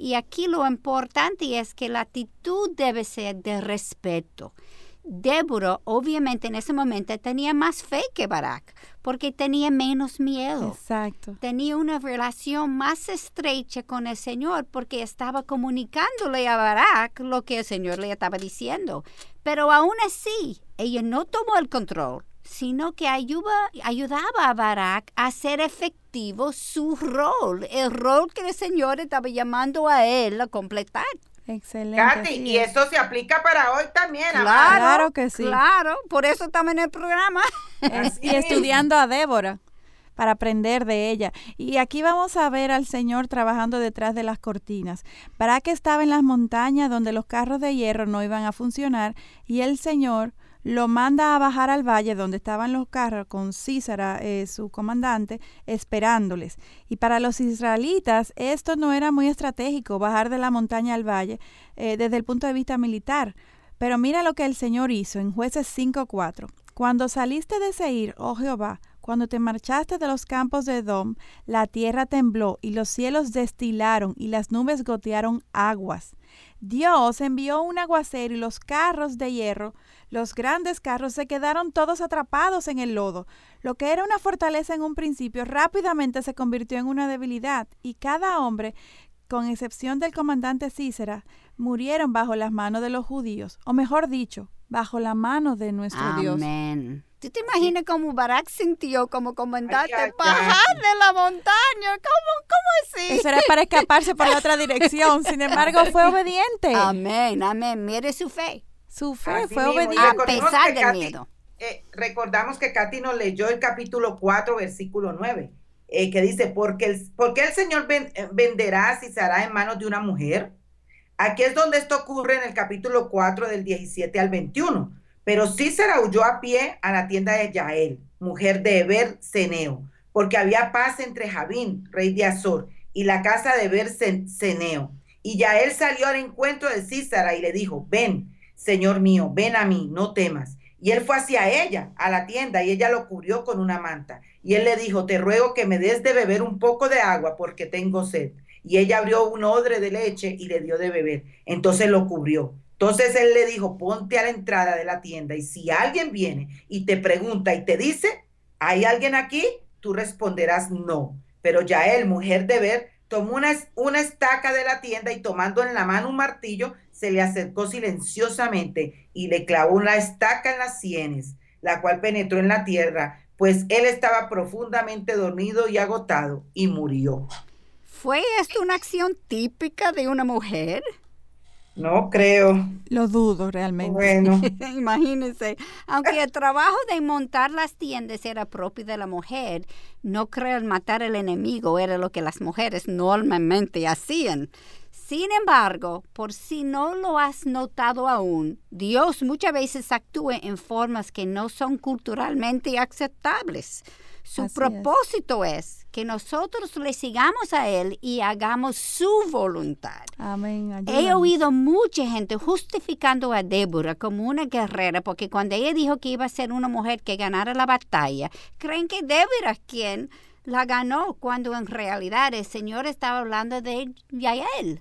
Y aquí lo importante es que la actitud debe ser de respeto. Débora, obviamente, en ese momento tenía más fe que Barak, porque tenía menos miedo. Exacto. Tenía una relación más estrecha con el Señor, porque estaba comunicándole a Barak lo que el Señor le estaba diciendo. Pero aún así, ella no tomó el control, sino que ayuda, ayudaba a Barak a hacer efectivo su rol, el rol que el Señor estaba llamando a él a completar. Excelente. Katy, y eso se aplica para hoy también. Claro, claro que sí. Claro, por eso estamos en el programa. y estudiando a Débora para aprender de ella. Y aquí vamos a ver al Señor trabajando detrás de las cortinas. Que estaba en las montañas donde los carros de hierro no iban a funcionar y el Señor lo manda a bajar al valle donde estaban los carros con Císara, eh, su comandante, esperándoles. Y para los israelitas esto no era muy estratégico, bajar de la montaña al valle eh, desde el punto de vista militar. Pero mira lo que el Señor hizo en jueces 5.4. Cuando saliste de Seir, oh Jehová, cuando te marchaste de los campos de Edom, la tierra tembló y los cielos destilaron y las nubes gotearon aguas. Dios envió un aguacero y los carros de hierro los grandes carros se quedaron todos atrapados en el lodo. Lo que era una fortaleza en un principio rápidamente se convirtió en una debilidad y cada hombre, con excepción del comandante Cícera, murieron bajo las manos de los judíos, o mejor dicho, bajo la mano de nuestro Dios. ¿Tú te imaginas cómo Barak sintió como comandante bajar de la montaña? ¿Cómo, ¿Cómo así? Eso era para escaparse por la otra dirección. Sin embargo, fue obediente. Amén, amén. Mire su fe. Su fe fue obediente. A pesar del miedo. Eh, recordamos que Katy nos leyó el capítulo 4, versículo 9, eh, que dice, porque el, porque el Señor eh, venderá si se hará en manos de una mujer. Aquí es donde esto ocurre en el capítulo 4 del 17 al 21. Pero Cícera huyó a pie a la tienda de Yael, mujer de Eber Ceneo, porque había paz entre Javín, rey de Azor, y la casa de Eber Ceneo. Y Yael salió al encuentro de Císara y le dijo, ven, Señor mío, ven a mí, no temas. Y él fue hacia ella, a la tienda, y ella lo cubrió con una manta. Y él le dijo, te ruego que me des de beber un poco de agua porque tengo sed. Y ella abrió un odre de leche y le dio de beber. Entonces lo cubrió. Entonces él le dijo, ponte a la entrada de la tienda y si alguien viene y te pregunta y te dice, ¿hay alguien aquí? Tú responderás no. Pero ya él, mujer de ver, tomó una, una estaca de la tienda y tomando en la mano un martillo, se le acercó silenciosamente y le clavó una estaca en las sienes, la cual penetró en la tierra, pues él estaba profundamente dormido y agotado y murió. ¿Fue esto una acción típica de una mujer? No creo. Lo dudo realmente. Bueno. Imagínense, aunque el trabajo de montar las tiendas era propio de la mujer, no creo matar al enemigo era lo que las mujeres normalmente hacían. Sin embargo, por si no lo has notado aún, Dios muchas veces actúa en formas que no son culturalmente aceptables. Su propósito es. que nosotros le sigamos a Él y hagamos su voluntad. Amén. He oído mucha gente justificando a Débora como una guerrera porque cuando ella dijo que iba a ser una mujer que ganara la batalla, creen que Débora es quien la ganó cuando en realidad el Señor estaba hablando de Yael.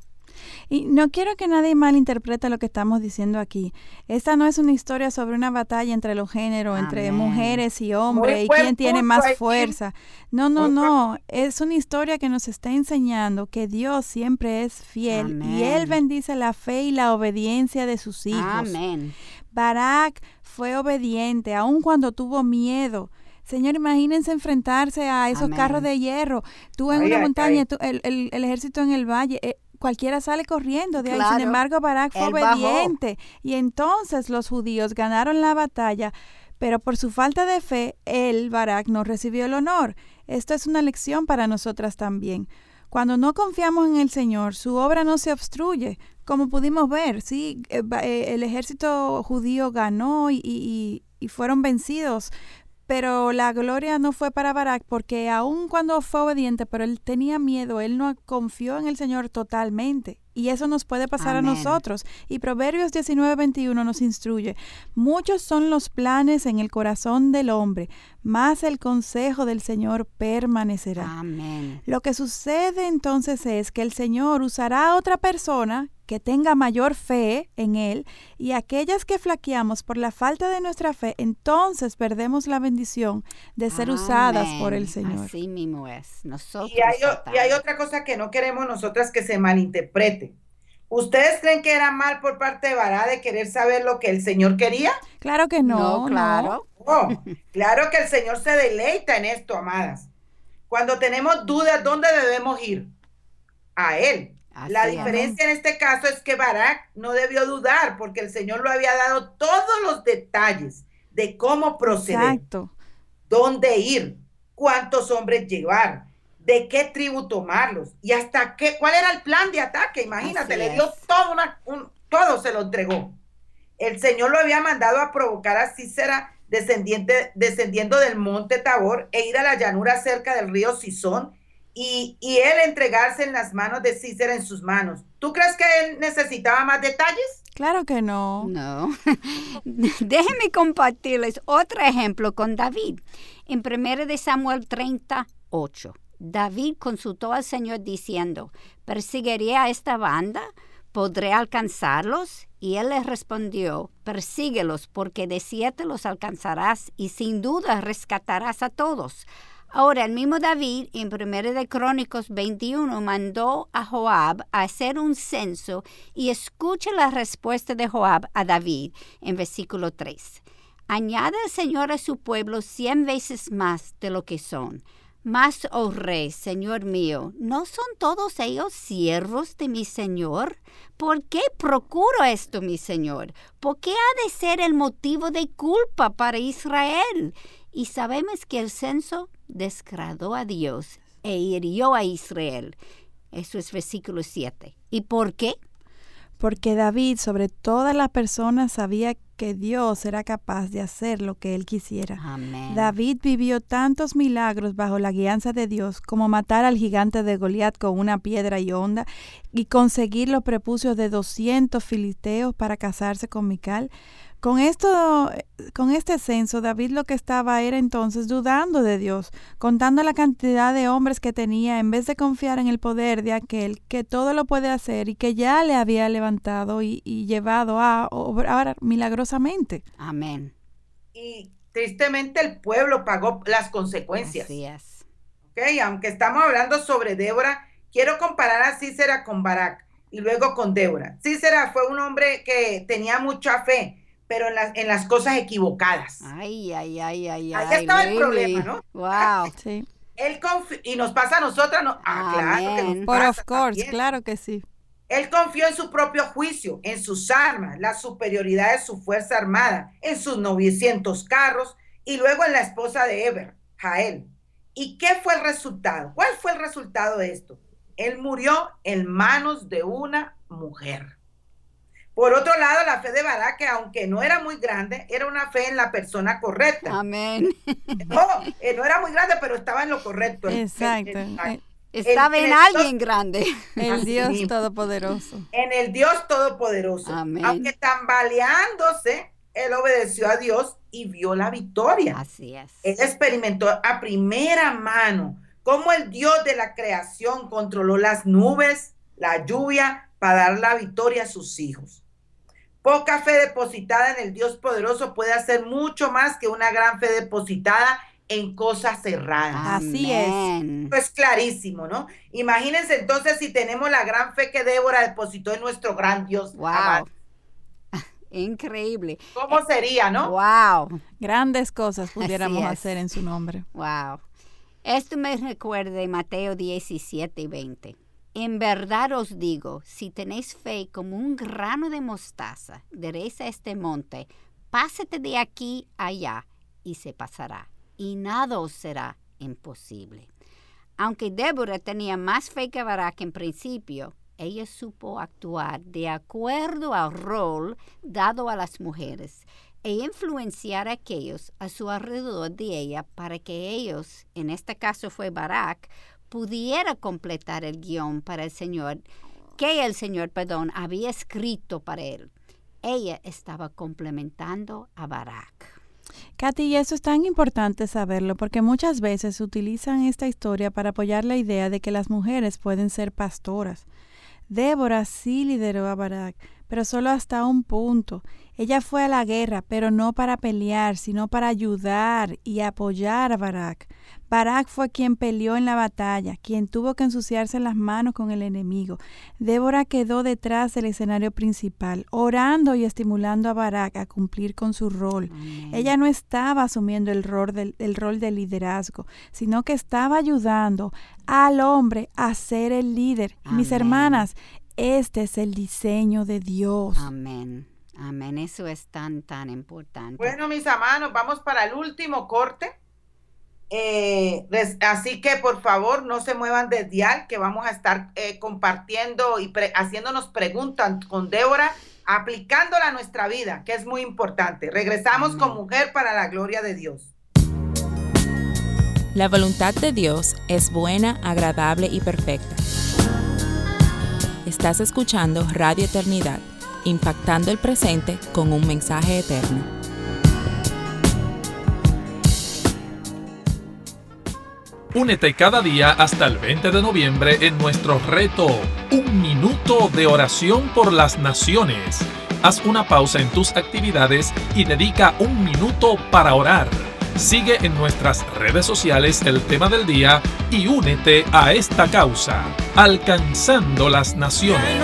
Y no quiero que nadie malinterprete lo que estamos diciendo aquí. Esta no es una historia sobre una batalla entre los géneros, entre mujeres y hombres, y quién tiene más fuerza. No, no, no. Es una historia que nos está enseñando que Dios siempre es fiel y Él bendice la fe y la obediencia de sus hijos. Amén. Barak fue obediente, aun cuando tuvo miedo. Señor, imagínense enfrentarse a esos carros de hierro. Tú en una montaña, el, ejército en el valle. Eh, cualquiera sale corriendo de ahí. Sin embargo, Barak fue obediente. Y entonces los judíos ganaron la batalla. Pero por su falta de fe, él, Barak, no recibió el honor. Esto es una lección para nosotras también. Cuando no confiamos en el Señor, su obra no se obstruye. Como pudimos ver, sí, eh, eh, el ejército judío ganó y, y fueron vencidos, pero la gloria no fue para Barak porque aun cuando fue obediente, pero él tenía miedo, él no confió en el Señor totalmente. Y eso nos puede pasar a nosotros. Y Proverbios 19:21 nos instruye, muchos son los planes en el corazón del hombre, más el consejo del Señor permanecerá. Amén. Lo que sucede entonces es que el Señor usará a otra persona que tenga mayor fe en Él y aquellas que flaqueamos por la falta de nuestra fe, entonces perdemos la bendición de ser usadas por el Señor. Así mismo es. Nosotros y, hay, y hay otra cosa que no queremos nosotras que se malinterprete. ¿Ustedes creen que era mal por parte de Bará de querer saber lo que el Señor quería? Claro que no, claro. claro que el Señor se deleita en esto, amadas. Cuando tenemos dudas, ¿dónde debemos ir? A Él. La diferencia en este caso es que Barak no debió dudar porque el Señor lo había dado todos los detalles de cómo proceder, Exacto. dónde ir, cuántos hombres llevar, de qué tribu tomarlos y hasta qué, cuál era el plan de ataque. Imagínate, le dio todo, una, un, todo se lo entregó. El Señor lo había mandado a provocar a Cícera descendiente, descendiendo del monte Tabor e ir a la llanura cerca del río Sison y, y él entregarse en las manos de Cícera en sus manos. ¿Tú crees que él necesitaba más detalles? Claro que no. No. Déjenme compartirles otro ejemplo con David. En 1 de Samuel 38. David consultó al Señor diciendo, ¿perseguiré a esta banda? ¿Podré alcanzarlos? Y él le respondió, persíguelos, porque de siete los alcanzarás y sin duda rescatarás a todos. Ahora, el mismo David, en 1 de Crónicos 21, mandó a Joab a hacer un censo y escucha la respuesta de Joab a David en versículo 3. Añade el Señor a su pueblo cien veces más de lo que son mas, oh rey, señor mío, ¿no son todos ellos siervos de mi señor? ¿Por qué procuro esto, mi señor? ¿Por qué ha de ser el motivo de culpa para Israel? Y sabemos que el censo desgradó a Dios e hirió a Israel. Eso es versículo 7. ¿Y por qué? Porque David sobre todas las personas sabía que Dios era capaz de hacer lo que él quisiera. David vivió tantos milagros bajo la guianza de Dios, como matar al gigante de Goliat con una piedra y onda y conseguir los prepucios de 200 filisteos para casarse con Mical. Con esto, con este censo, David lo que estaba era entonces dudando de Dios, contando la cantidad de hombres que tenía, en vez de confiar en el poder de aquel que todo lo puede hacer y que ya le había levantado y, llevado a obrar milagrosamente. Amén. Y tristemente el pueblo pagó las consecuencias. Así es. Ok, aunque estamos hablando sobre Débora, quiero comparar a Cícera con Barak y luego con Débora. Cícera fue un hombre que tenía mucha fe pero en las, en las cosas equivocadas. Ay, ay, ay, ay. Ahí estaba el problema, ¿no? Wow. sí. Él y nos pasa a nosotras, ¿no? Ah, claro que nos Por of course, claro que sí. Él confió en su propio juicio, en sus armas, la superioridad de su fuerza armada, en sus 900 carros y luego en la esposa de Eber, Jael. ¿Y qué fue el resultado? ¿Cuál fue el resultado de esto? Él murió en manos de una mujer. Por otro lado, la fe de Barak, aunque no era muy grande, era una fe en la persona correcta. Amén. No, eh, no era muy grande, pero estaba en lo correcto. Exacto. Eh, estaba en, alguien grande. El Dios Todopoderoso. En el Dios Todopoderoso. Amén. Aunque tambaleándose, él obedeció a Dios y vio la victoria. Así es. Él experimentó a primera mano cómo el Dios de la creación controló las nubes, la lluvia, para dar la victoria a sus hijos. Poca fe depositada en el Dios poderoso puede hacer mucho más que una gran fe depositada en cosas cerradas. Así es. Esto es clarísimo, ¿no? Imagínense entonces si tenemos la gran fe que Débora depositó en nuestro gran Dios. Wow. increíble. ¿Cómo sería, no? Wow. Grandes cosas pudiéramos hacer en su nombre. Wow. Esto me recuerda de Mateo 17 y 20. En verdad os digo, si tenéis fe como un grano de mostaza, diréis a este monte, pásate de aquí allá, y se pasará, y nada os será imposible. Aunque Débora tenía más fe que Barak en principio, ella supo actuar de acuerdo al rol dado a las mujeres e influenciar a aquellos a su alrededor de ella para que ellos, en este caso fue Barak, pudiera completar el guion para el Señor, que el Señor, perdón, había escrito para él. Ella estaba complementando a Barak. Katy, eso es tan importante saberlo porque muchas veces utilizan esta historia para apoyar la idea de que las mujeres pueden ser pastoras. Débora sí lideró a Barak, pero solo hasta un punto. Ella fue a la guerra, pero no para pelear, sino para ayudar y apoyar a Barak. Barak fue quien peleó en la batalla, quien tuvo que ensuciarse las manos con el enemigo. Débora quedó detrás del escenario principal, orando y estimulando a Barak a cumplir con su rol. Ella no estaba asumiendo el rol, del, rol de liderazgo, sino que estaba ayudando al hombre a ser el líder. Mis hermanas, este es el diseño de Dios. Amén. Amén. Eso es tan, tan importante. Bueno, mis hermanos, vamos para el último corte. Eh, así que por favor no se muevan de dial, que vamos a estar eh, compartiendo y haciéndonos preguntas con Débora, aplicándola a nuestra vida, que es muy importante. Regresamos con Mujer para la Gloria de Dios. La voluntad de Dios es buena, agradable y perfecta. Estás escuchando Radio Eternidad, impactando el presente con un mensaje eterno. Únete cada día hasta el 20 de noviembre en nuestro reto, un minuto de oración por las naciones. Haz una pausa en tus actividades y dedica un minuto para orar. Sigue en nuestras redes sociales el tema del día y únete a esta causa, alcanzando las naciones.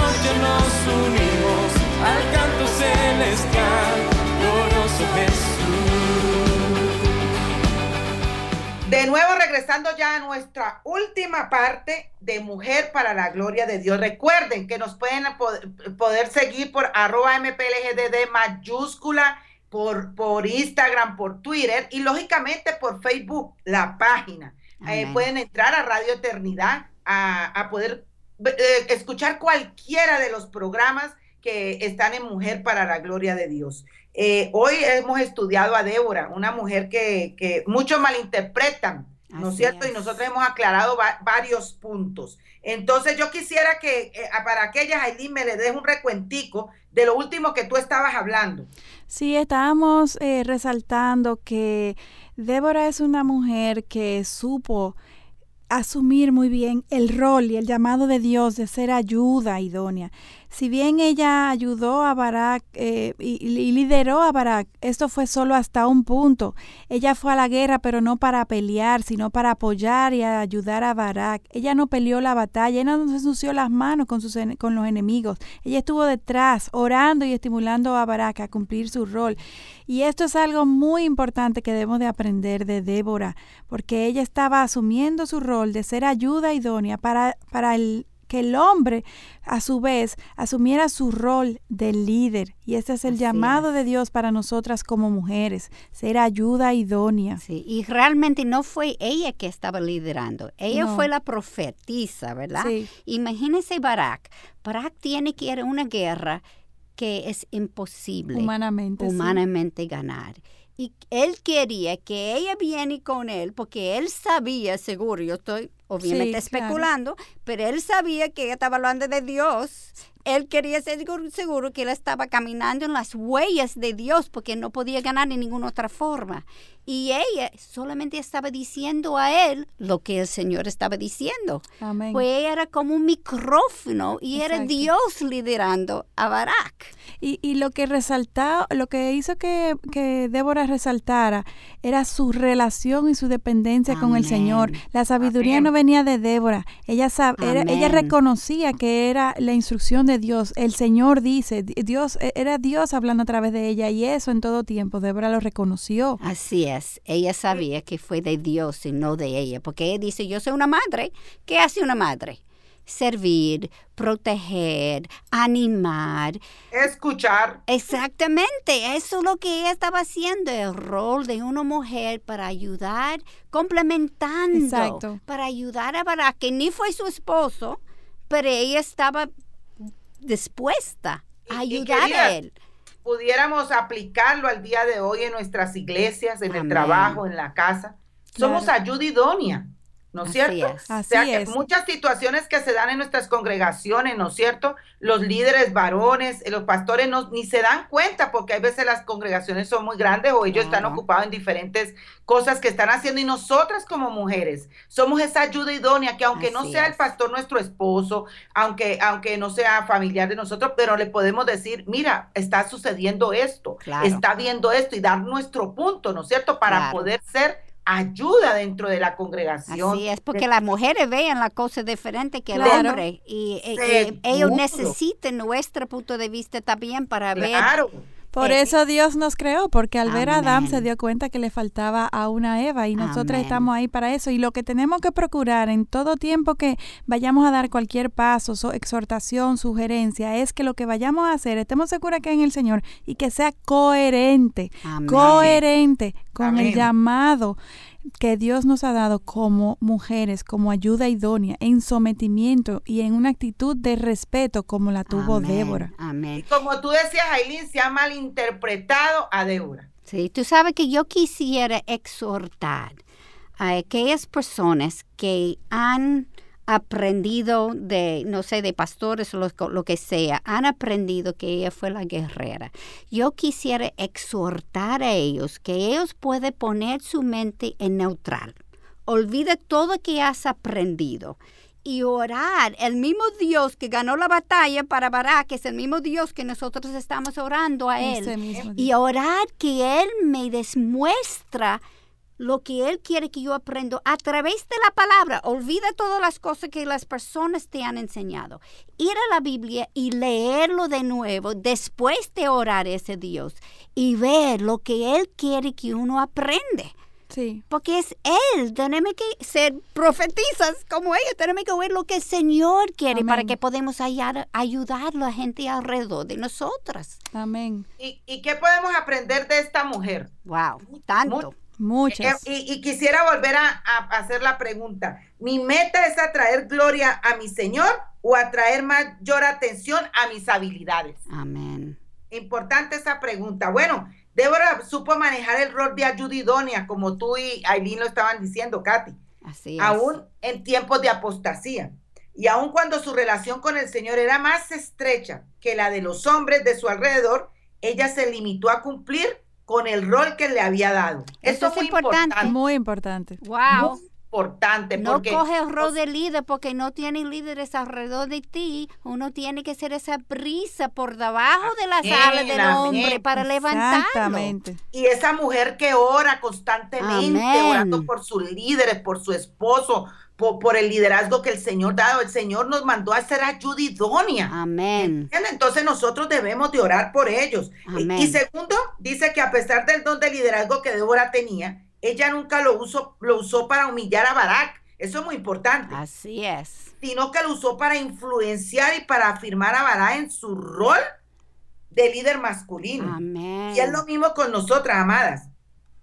De nuevo regresando ya a nuestra última parte de Mujer para la Gloria de Dios. Recuerden que nos pueden poder, seguir por arroba mplgdd mayúscula, por, por Instagram, por Twitter y lógicamente por Facebook, la página. Eh, pueden entrar a Radio Eternidad a, poder eh, escuchar cualquiera de los programas que están en Mujer para la Gloria de Dios. Eh, hoy hemos estudiado a Débora, una mujer que, que muchos malinterpretan, ¿no es cierto? Y nosotros hemos aclarado varios puntos. Entonces yo quisiera que eh, para aquellas, Aileen, me le des un recuentico de lo último que tú estabas hablando. Sí, estábamos eh, resaltando que Débora es una mujer que supo asumir muy bien el rol y el llamado de Dios de ser ayuda idónea si bien ella ayudó a Barak eh, y, lideró a Barak, esto fue solo hasta un punto. Ella fue a la guerra, pero no para pelear, sino para apoyar y ayudar a Barak. Ella no peleó la batalla, ella no se ensució las manos con, sus, con los enemigos. Ella estuvo detrás, orando y estimulando a Barak a cumplir su rol. Y esto es algo muy importante que debemos de aprender de Débora, porque ella estaba asumiendo su rol de ser ayuda idónea para, para el que el hombre a su vez asumiera su rol de líder. Y este es el llamado de Dios para nosotras como mujeres, ser ayuda idónea. Sí, y realmente no fue ella que estaba liderando, ella fue la profetisa, ¿verdad? Sí. Imagínese Barak. Barak tiene que ir a una guerra que es imposible humanamente, humanamente ganar. Y él quería que ella viene con él porque él sabía, seguro, yo estoy obviamente especulando, pero él sabía que ella estaba hablando de Dios él quería ser seguro que él estaba caminando en las huellas de Dios porque no podía ganar de ninguna otra forma. Y ella solamente estaba diciendo a él lo que el Señor estaba diciendo. Amén. Pues ella era como un micrófono y era Dios liderando a Barak. Y, y lo que resaltó, lo que hizo que, que, Débora resaltara era su relación y su dependencia con el Señor. La sabiduría no venía de Débora. Ella, ella reconocía que era la instrucción de Dios. El Señor dice, Dios e, era Dios hablando a través de ella y eso en todo tiempo. Débora lo reconoció. Así es. Ella sabía que fue de Dios y no de ella, porque ella dice, yo soy una madre. ¿Qué hace una madre? servir, proteger, animar. Escuchar. Exactamente, eso es lo que ella estaba haciendo, el rol de una mujer para ayudar, complementando, Exacto. para ayudar a Barak, que ni fue su esposo, pero ella estaba dispuesta a ayudar a él. Pudiéramos aplicarlo al día de hoy en nuestras iglesias, en el trabajo, en la casa. Somos ayuda idónea. ¿No es cierto? o sea, que muchas situaciones que se dan en nuestras congregaciones, ¿no es cierto? Los líderes varones, los pastores no, ni se dan cuenta porque hay veces las congregaciones son muy grandes o ellos están ocupados en diferentes cosas que están haciendo y nosotras como mujeres somos esa ayuda idónea que aunque no sea el pastor nuestro esposo, aunque, aunque no sea familiar de nosotros, pero le podemos decir, mira, está sucediendo esto, está viendo esto y dar nuestro punto, ¿no es cierto? Para poder ser ayuda dentro de la congregación. Así es, porque las mujeres vean la cosa diferente que el hombre y, eh, eh, ellos necesitan nuestro punto de vista también para claro. ver por eh, eso Dios nos creó, porque al ver a Adán se dio cuenta que le faltaba a una Eva y nosotros estamos ahí para eso. Y lo que tenemos que procurar en todo tiempo que vayamos a dar cualquier paso, exhortación, sugerencia, es que lo que vayamos a hacer estemos seguros que en el Señor y que sea coherente, coherente con el llamado que Dios nos ha dado como mujeres, como ayuda idónea, en sometimiento y en una actitud de respeto como la tuvo Débora. Amén. Y como tú decías, Aileen, se ha malinterpretado a Débora. Sí, tú sabes que yo quisiera exhortar a aquellas personas que han aprendido de, no sé, de pastores o lo, que sea, han aprendido que ella fue la guerrera. Yo quisiera exhortar a ellos que ellos pueden poner su mente en neutral. Olvida todo que has aprendido y orar. El mismo Dios que ganó la batalla para Barak es el mismo Dios que nosotros estamos orando a Él. Y orar que Él me demuestra lo que Él quiere que yo aprenda a través de la palabra. Olvida todas las cosas que las personas te han enseñado. Ir a la Biblia y leerlo de nuevo después de orar a ese Dios y ver lo que Él quiere que uno aprende. Sí. Porque es Él. Tenemos que ser profetizas como ella. Tenemos que ver lo que el Señor quiere para que podamos ayudar, ayudar a la gente alrededor de nosotras. Amén. ¿Y, ¿Y, qué podemos aprender de esta mujer? Wow, tanto. Muchas. Y, quisiera volver a, hacer la pregunta. ¿Mi meta es atraer gloria a mi Señor o atraer mayor atención a mis habilidades? Amén. Importante esa pregunta. Bueno, Débora supo manejar el rol de ayuda idónea, como tú y Aileen lo estaban diciendo, Katy. Así es. Aún en tiempos de apostasía. Y aun cuando su relación con el Señor era más estrecha que la de los hombres de su alrededor, ella se limitó a cumplir con el rol que le había dado. Eso, es muy importante. Muy importante. Wow. importante. No coge el rol de líder porque no tiene líderes alrededor de ti. Uno tiene que ser esa brisa por debajo de las alas del hombre para levantarlo. Exactamente. Y esa mujer que ora constantemente, orando por sus líderes, por su esposo, por, el liderazgo que el Señor dado. El Señor nos mandó a ser ayuda idónea. Amén. Entonces nosotros debemos de orar por ellos. Y, segundo, dice que a pesar del don de liderazgo que Débora tenía, ella nunca lo usó, lo usó para humillar a Barak. Eso es muy importante. Así es. Sino que lo usó para influenciar y para afirmar a Barak en su rol de líder masculino. Amén. Y es lo mismo con nosotras, amadas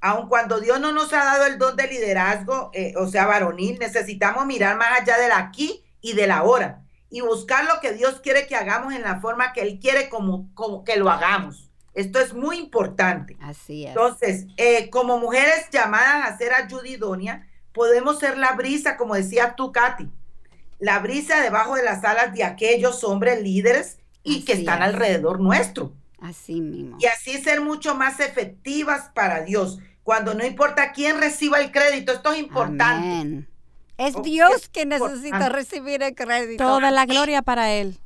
aun cuando Dios no nos ha dado el don de liderazgo, eh, o sea, varonil, necesitamos mirar más allá del aquí y del ahora y buscar lo que Dios quiere que hagamos en la forma que Él quiere como, como que lo hagamos. Esto es muy importante. Así es. Entonces, eh, como mujeres llamadas a ser ayuda idónea, podemos ser la brisa, como decía tú, Katy, la brisa debajo de las alas de aquellos hombres líderes y que están alrededor nuestro. Así mismo. Y así ser mucho más efectivas para Dios cuando no importa quién reciba el crédito, esto es importante. Es Dios que necesita recibir el crédito. Toda la gloria para Él.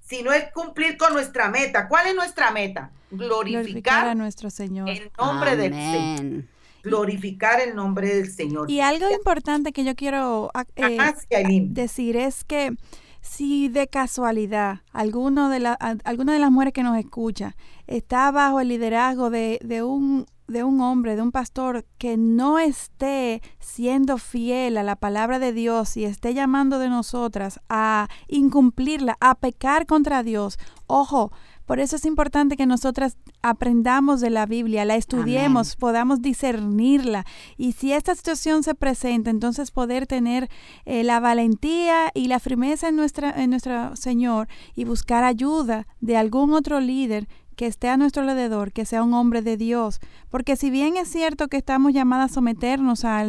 Si no es cumplir con nuestra meta. ¿Cuál es nuestra meta? Glorificar, a nuestro Señor. El nombre del Señor. glorificar el nombre del Señor. Y algo importante que yo quiero eh, decir es que si de casualidad alguno de, la, alguna de las mujeres que nos escucha está bajo el liderazgo de, de un de un hombre, de un pastor que no esté siendo fiel a la palabra de Dios y esté llamando de nosotras a incumplirla, a pecar contra Dios, ojo, por eso es importante que nosotras aprendamos de la Biblia, la estudiemos, podamos discernirla. Y si esta situación se presenta, entonces poder tener eh, la valentía y la firmeza en, nuestra, en nuestro Señor y buscar ayuda de algún otro líder que esté a nuestro alrededor, que sea un hombre de Dios. Porque si bien es cierto que estamos llamadas a someternos a,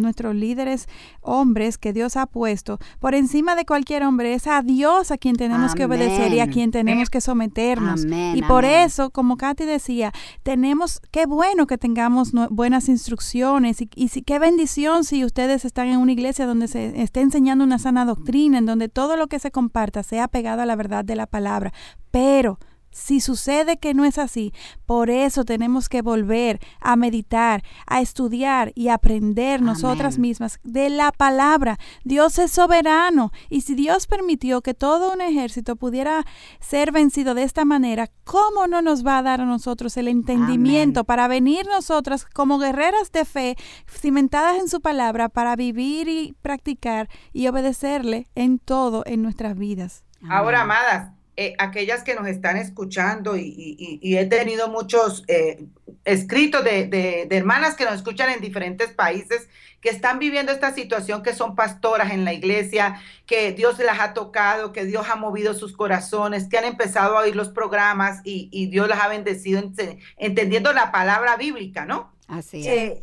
nuestros líderes hombres que Dios ha puesto, por encima de cualquier hombre es a Dios a quien tenemos que obedecer y a quien tenemos que someternos. y por eso, como Katy decía, tenemos, qué bueno que tengamos buenas instrucciones y, y qué bendición si ustedes están en una iglesia donde se esté enseñando una sana doctrina, en donde todo lo que se comparta sea pegado a la verdad de la palabra. Pero si sucede que no es así, por eso tenemos que volver a meditar, a estudiar y aprender nosotras mismas de la palabra. Dios es soberano y si Dios permitió que todo un ejército pudiera ser vencido de esta manera, ¿cómo no nos va a dar a nosotros el entendimiento para venir nosotras como guerreras de fe, cimentadas en su palabra, para vivir y practicar y obedecerle en todo en nuestras vidas? Ahora, amadas, eh, aquellas que nos están escuchando y, he tenido muchos eh, escritos de, hermanas que nos escuchan en diferentes países que están viviendo esta situación, que son pastoras en la iglesia, que Dios las ha tocado, que Dios ha movido sus corazones, que han empezado a oír los programas y, Dios las ha bendecido entendiendo la palabra bíblica, ¿no? Así es. Eh,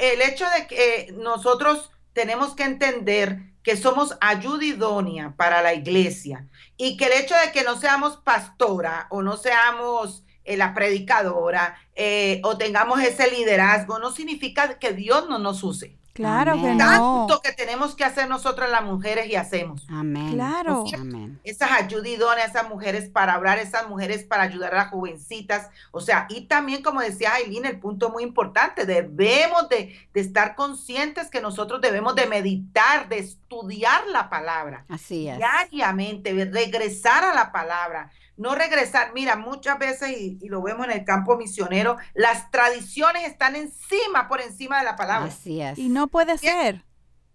el hecho de que nosotros tenemos que entender que somos ayuda idónea para la iglesia y que el hecho de que no seamos pastora o no seamos eh, la predicadora eh, o tengamos ese liderazgo no significa que Dios no nos use. Claro que no. Tanto que tenemos que hacer nosotras las mujeres y hacemos. Amén. Claro. Esas ayudidonas, esas mujeres para hablar, esas mujeres para ayudar a las jovencitas. O sea, y también, como decía Aileen, el punto muy importante, debemos de, de estar conscientes que nosotros debemos de meditar, de estudiar la palabra. Así es. Diariamente, regresar a la palabra no regresar. Mira, muchas veces, y, lo vemos en el campo misionero, las tradiciones están encima, por encima de la palabra. Así es. Y no puede ser.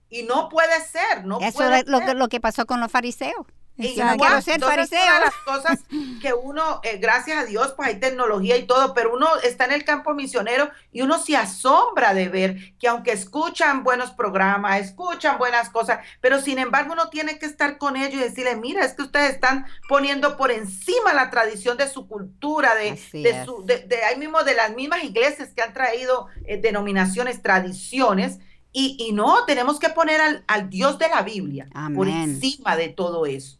Y no puede ser, no Eso es lo, lo que pasó con los fariseos. Y no quiero ser fariseo. las cosas que uno, eh, gracias a Dios, pues hay tecnología y todo, pero uno está en el campo misionero y uno se asombra de ver que aunque escuchan buenos programas, escuchan buenas cosas, pero sin embargo uno tiene que estar con ellos y decirle, mira, es que ustedes están poniendo por encima la tradición de su cultura, de, de, su, de, ahí mismo de las mismas iglesias que han traído eh, denominaciones, tradiciones. Y, y, no, tenemos que poner al, al Dios de la Biblia por encima de todo eso.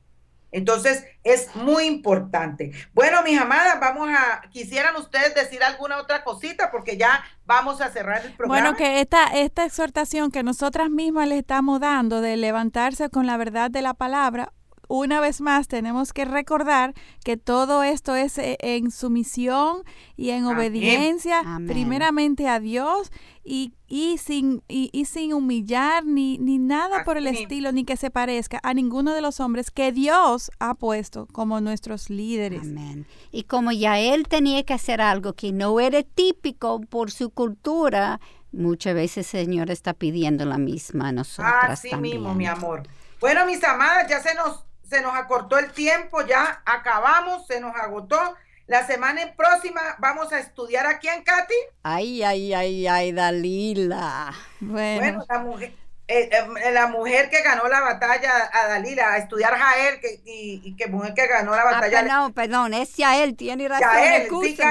Entonces, es muy importante. Bueno, mis amadas, vamos a, quisieran ustedes decir alguna otra cosita porque ya vamos a cerrar el programa. Bueno, que esta, esta exhortación que nosotras mismas le estamos dando de levantarse con la verdad de la palabra, una vez más tenemos que recordar que todo esto es eh, en sumisión y en obediencia primeramente a Dios y, y sin, y, sin humillar ni, ni nada por el estilo, ni que se parezca a ninguno de los hombres que Dios ha puesto como nuestros líderes. Amén. Y como ya él tenía que hacer algo que no era típico por su cultura, muchas veces el Señor está pidiendo la misma a nosotros. Así mismo, mi amor. Bueno, mis amadas, ya se nos, se nos acortó el tiempo, ya acabamos, se nos agotó. La semana próxima vamos a estudiar a quién, Katy. Ay, ay, ay, ay, Dalila. Bueno, bueno la mujer eh, eh, la mujer que ganó la batalla a Dalila, a estudiar Jael, que, y, que mujer que ganó la ah, batalla. Ah, perdón, perdón, es Jael, tiene razón. Jael,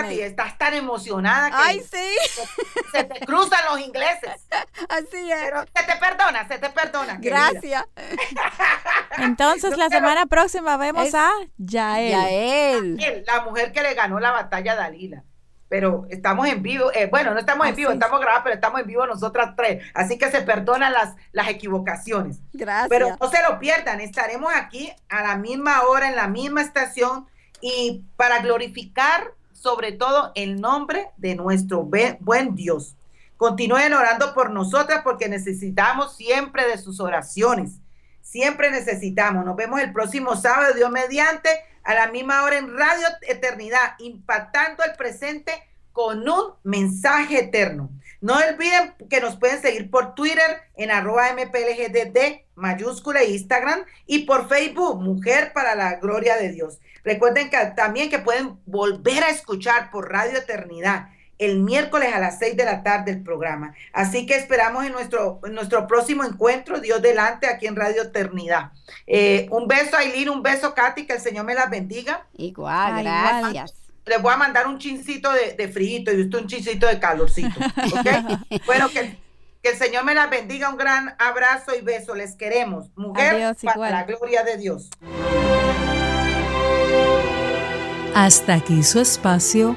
sí, estás tan emocionada que Ay, sí. se, te cruzan los ingleses. Así es. Pero se te perdona, se te perdona. Gracias. Entonces, la semana próxima vemos a Yael. Yael. La mujer que le ganó la batalla a Dalila pero estamos en vivo, eh, bueno, no estamos en vivo, estamos grabados, pero estamos en vivo nosotras tres, así que se perdonan las, las equivocaciones. Gracias. Pero no se lo pierdan, estaremos aquí a la misma hora, en la misma estación, y para glorificar sobre todo el nombre de nuestro buen Dios. Continúen orando por nosotras porque necesitamos siempre de sus oraciones. Siempre necesitamos. Nos vemos el próximo sábado, Dios mediante, a la misma hora en Radio Eternidad, impactando el presente con un mensaje eterno. No olviden que nos pueden seguir por Twitter en arroba mplgdd mayúscula e Instagram y por Facebook, Mujer para la Gloria de Dios. Recuerden que también que pueden volver a escuchar por Radio Eternidad el miércoles a las seis de la tarde el programa. Así que esperamos en nuestro, nuestro próximo encuentro, Dios delante, aquí en Radio Eternidad. Eh, un beso, Aileen, un beso, Katy, que el Señor me las bendiga. Igual, gracias. Les voy a mandar un chincito de, de frío y usted un chincito de calorcito. ¿Ok? bueno, que, que, el Señor me las bendiga. Un gran abrazo y beso. Les queremos. Mujer, para la gloria de Dios. Hasta aquí su espacio,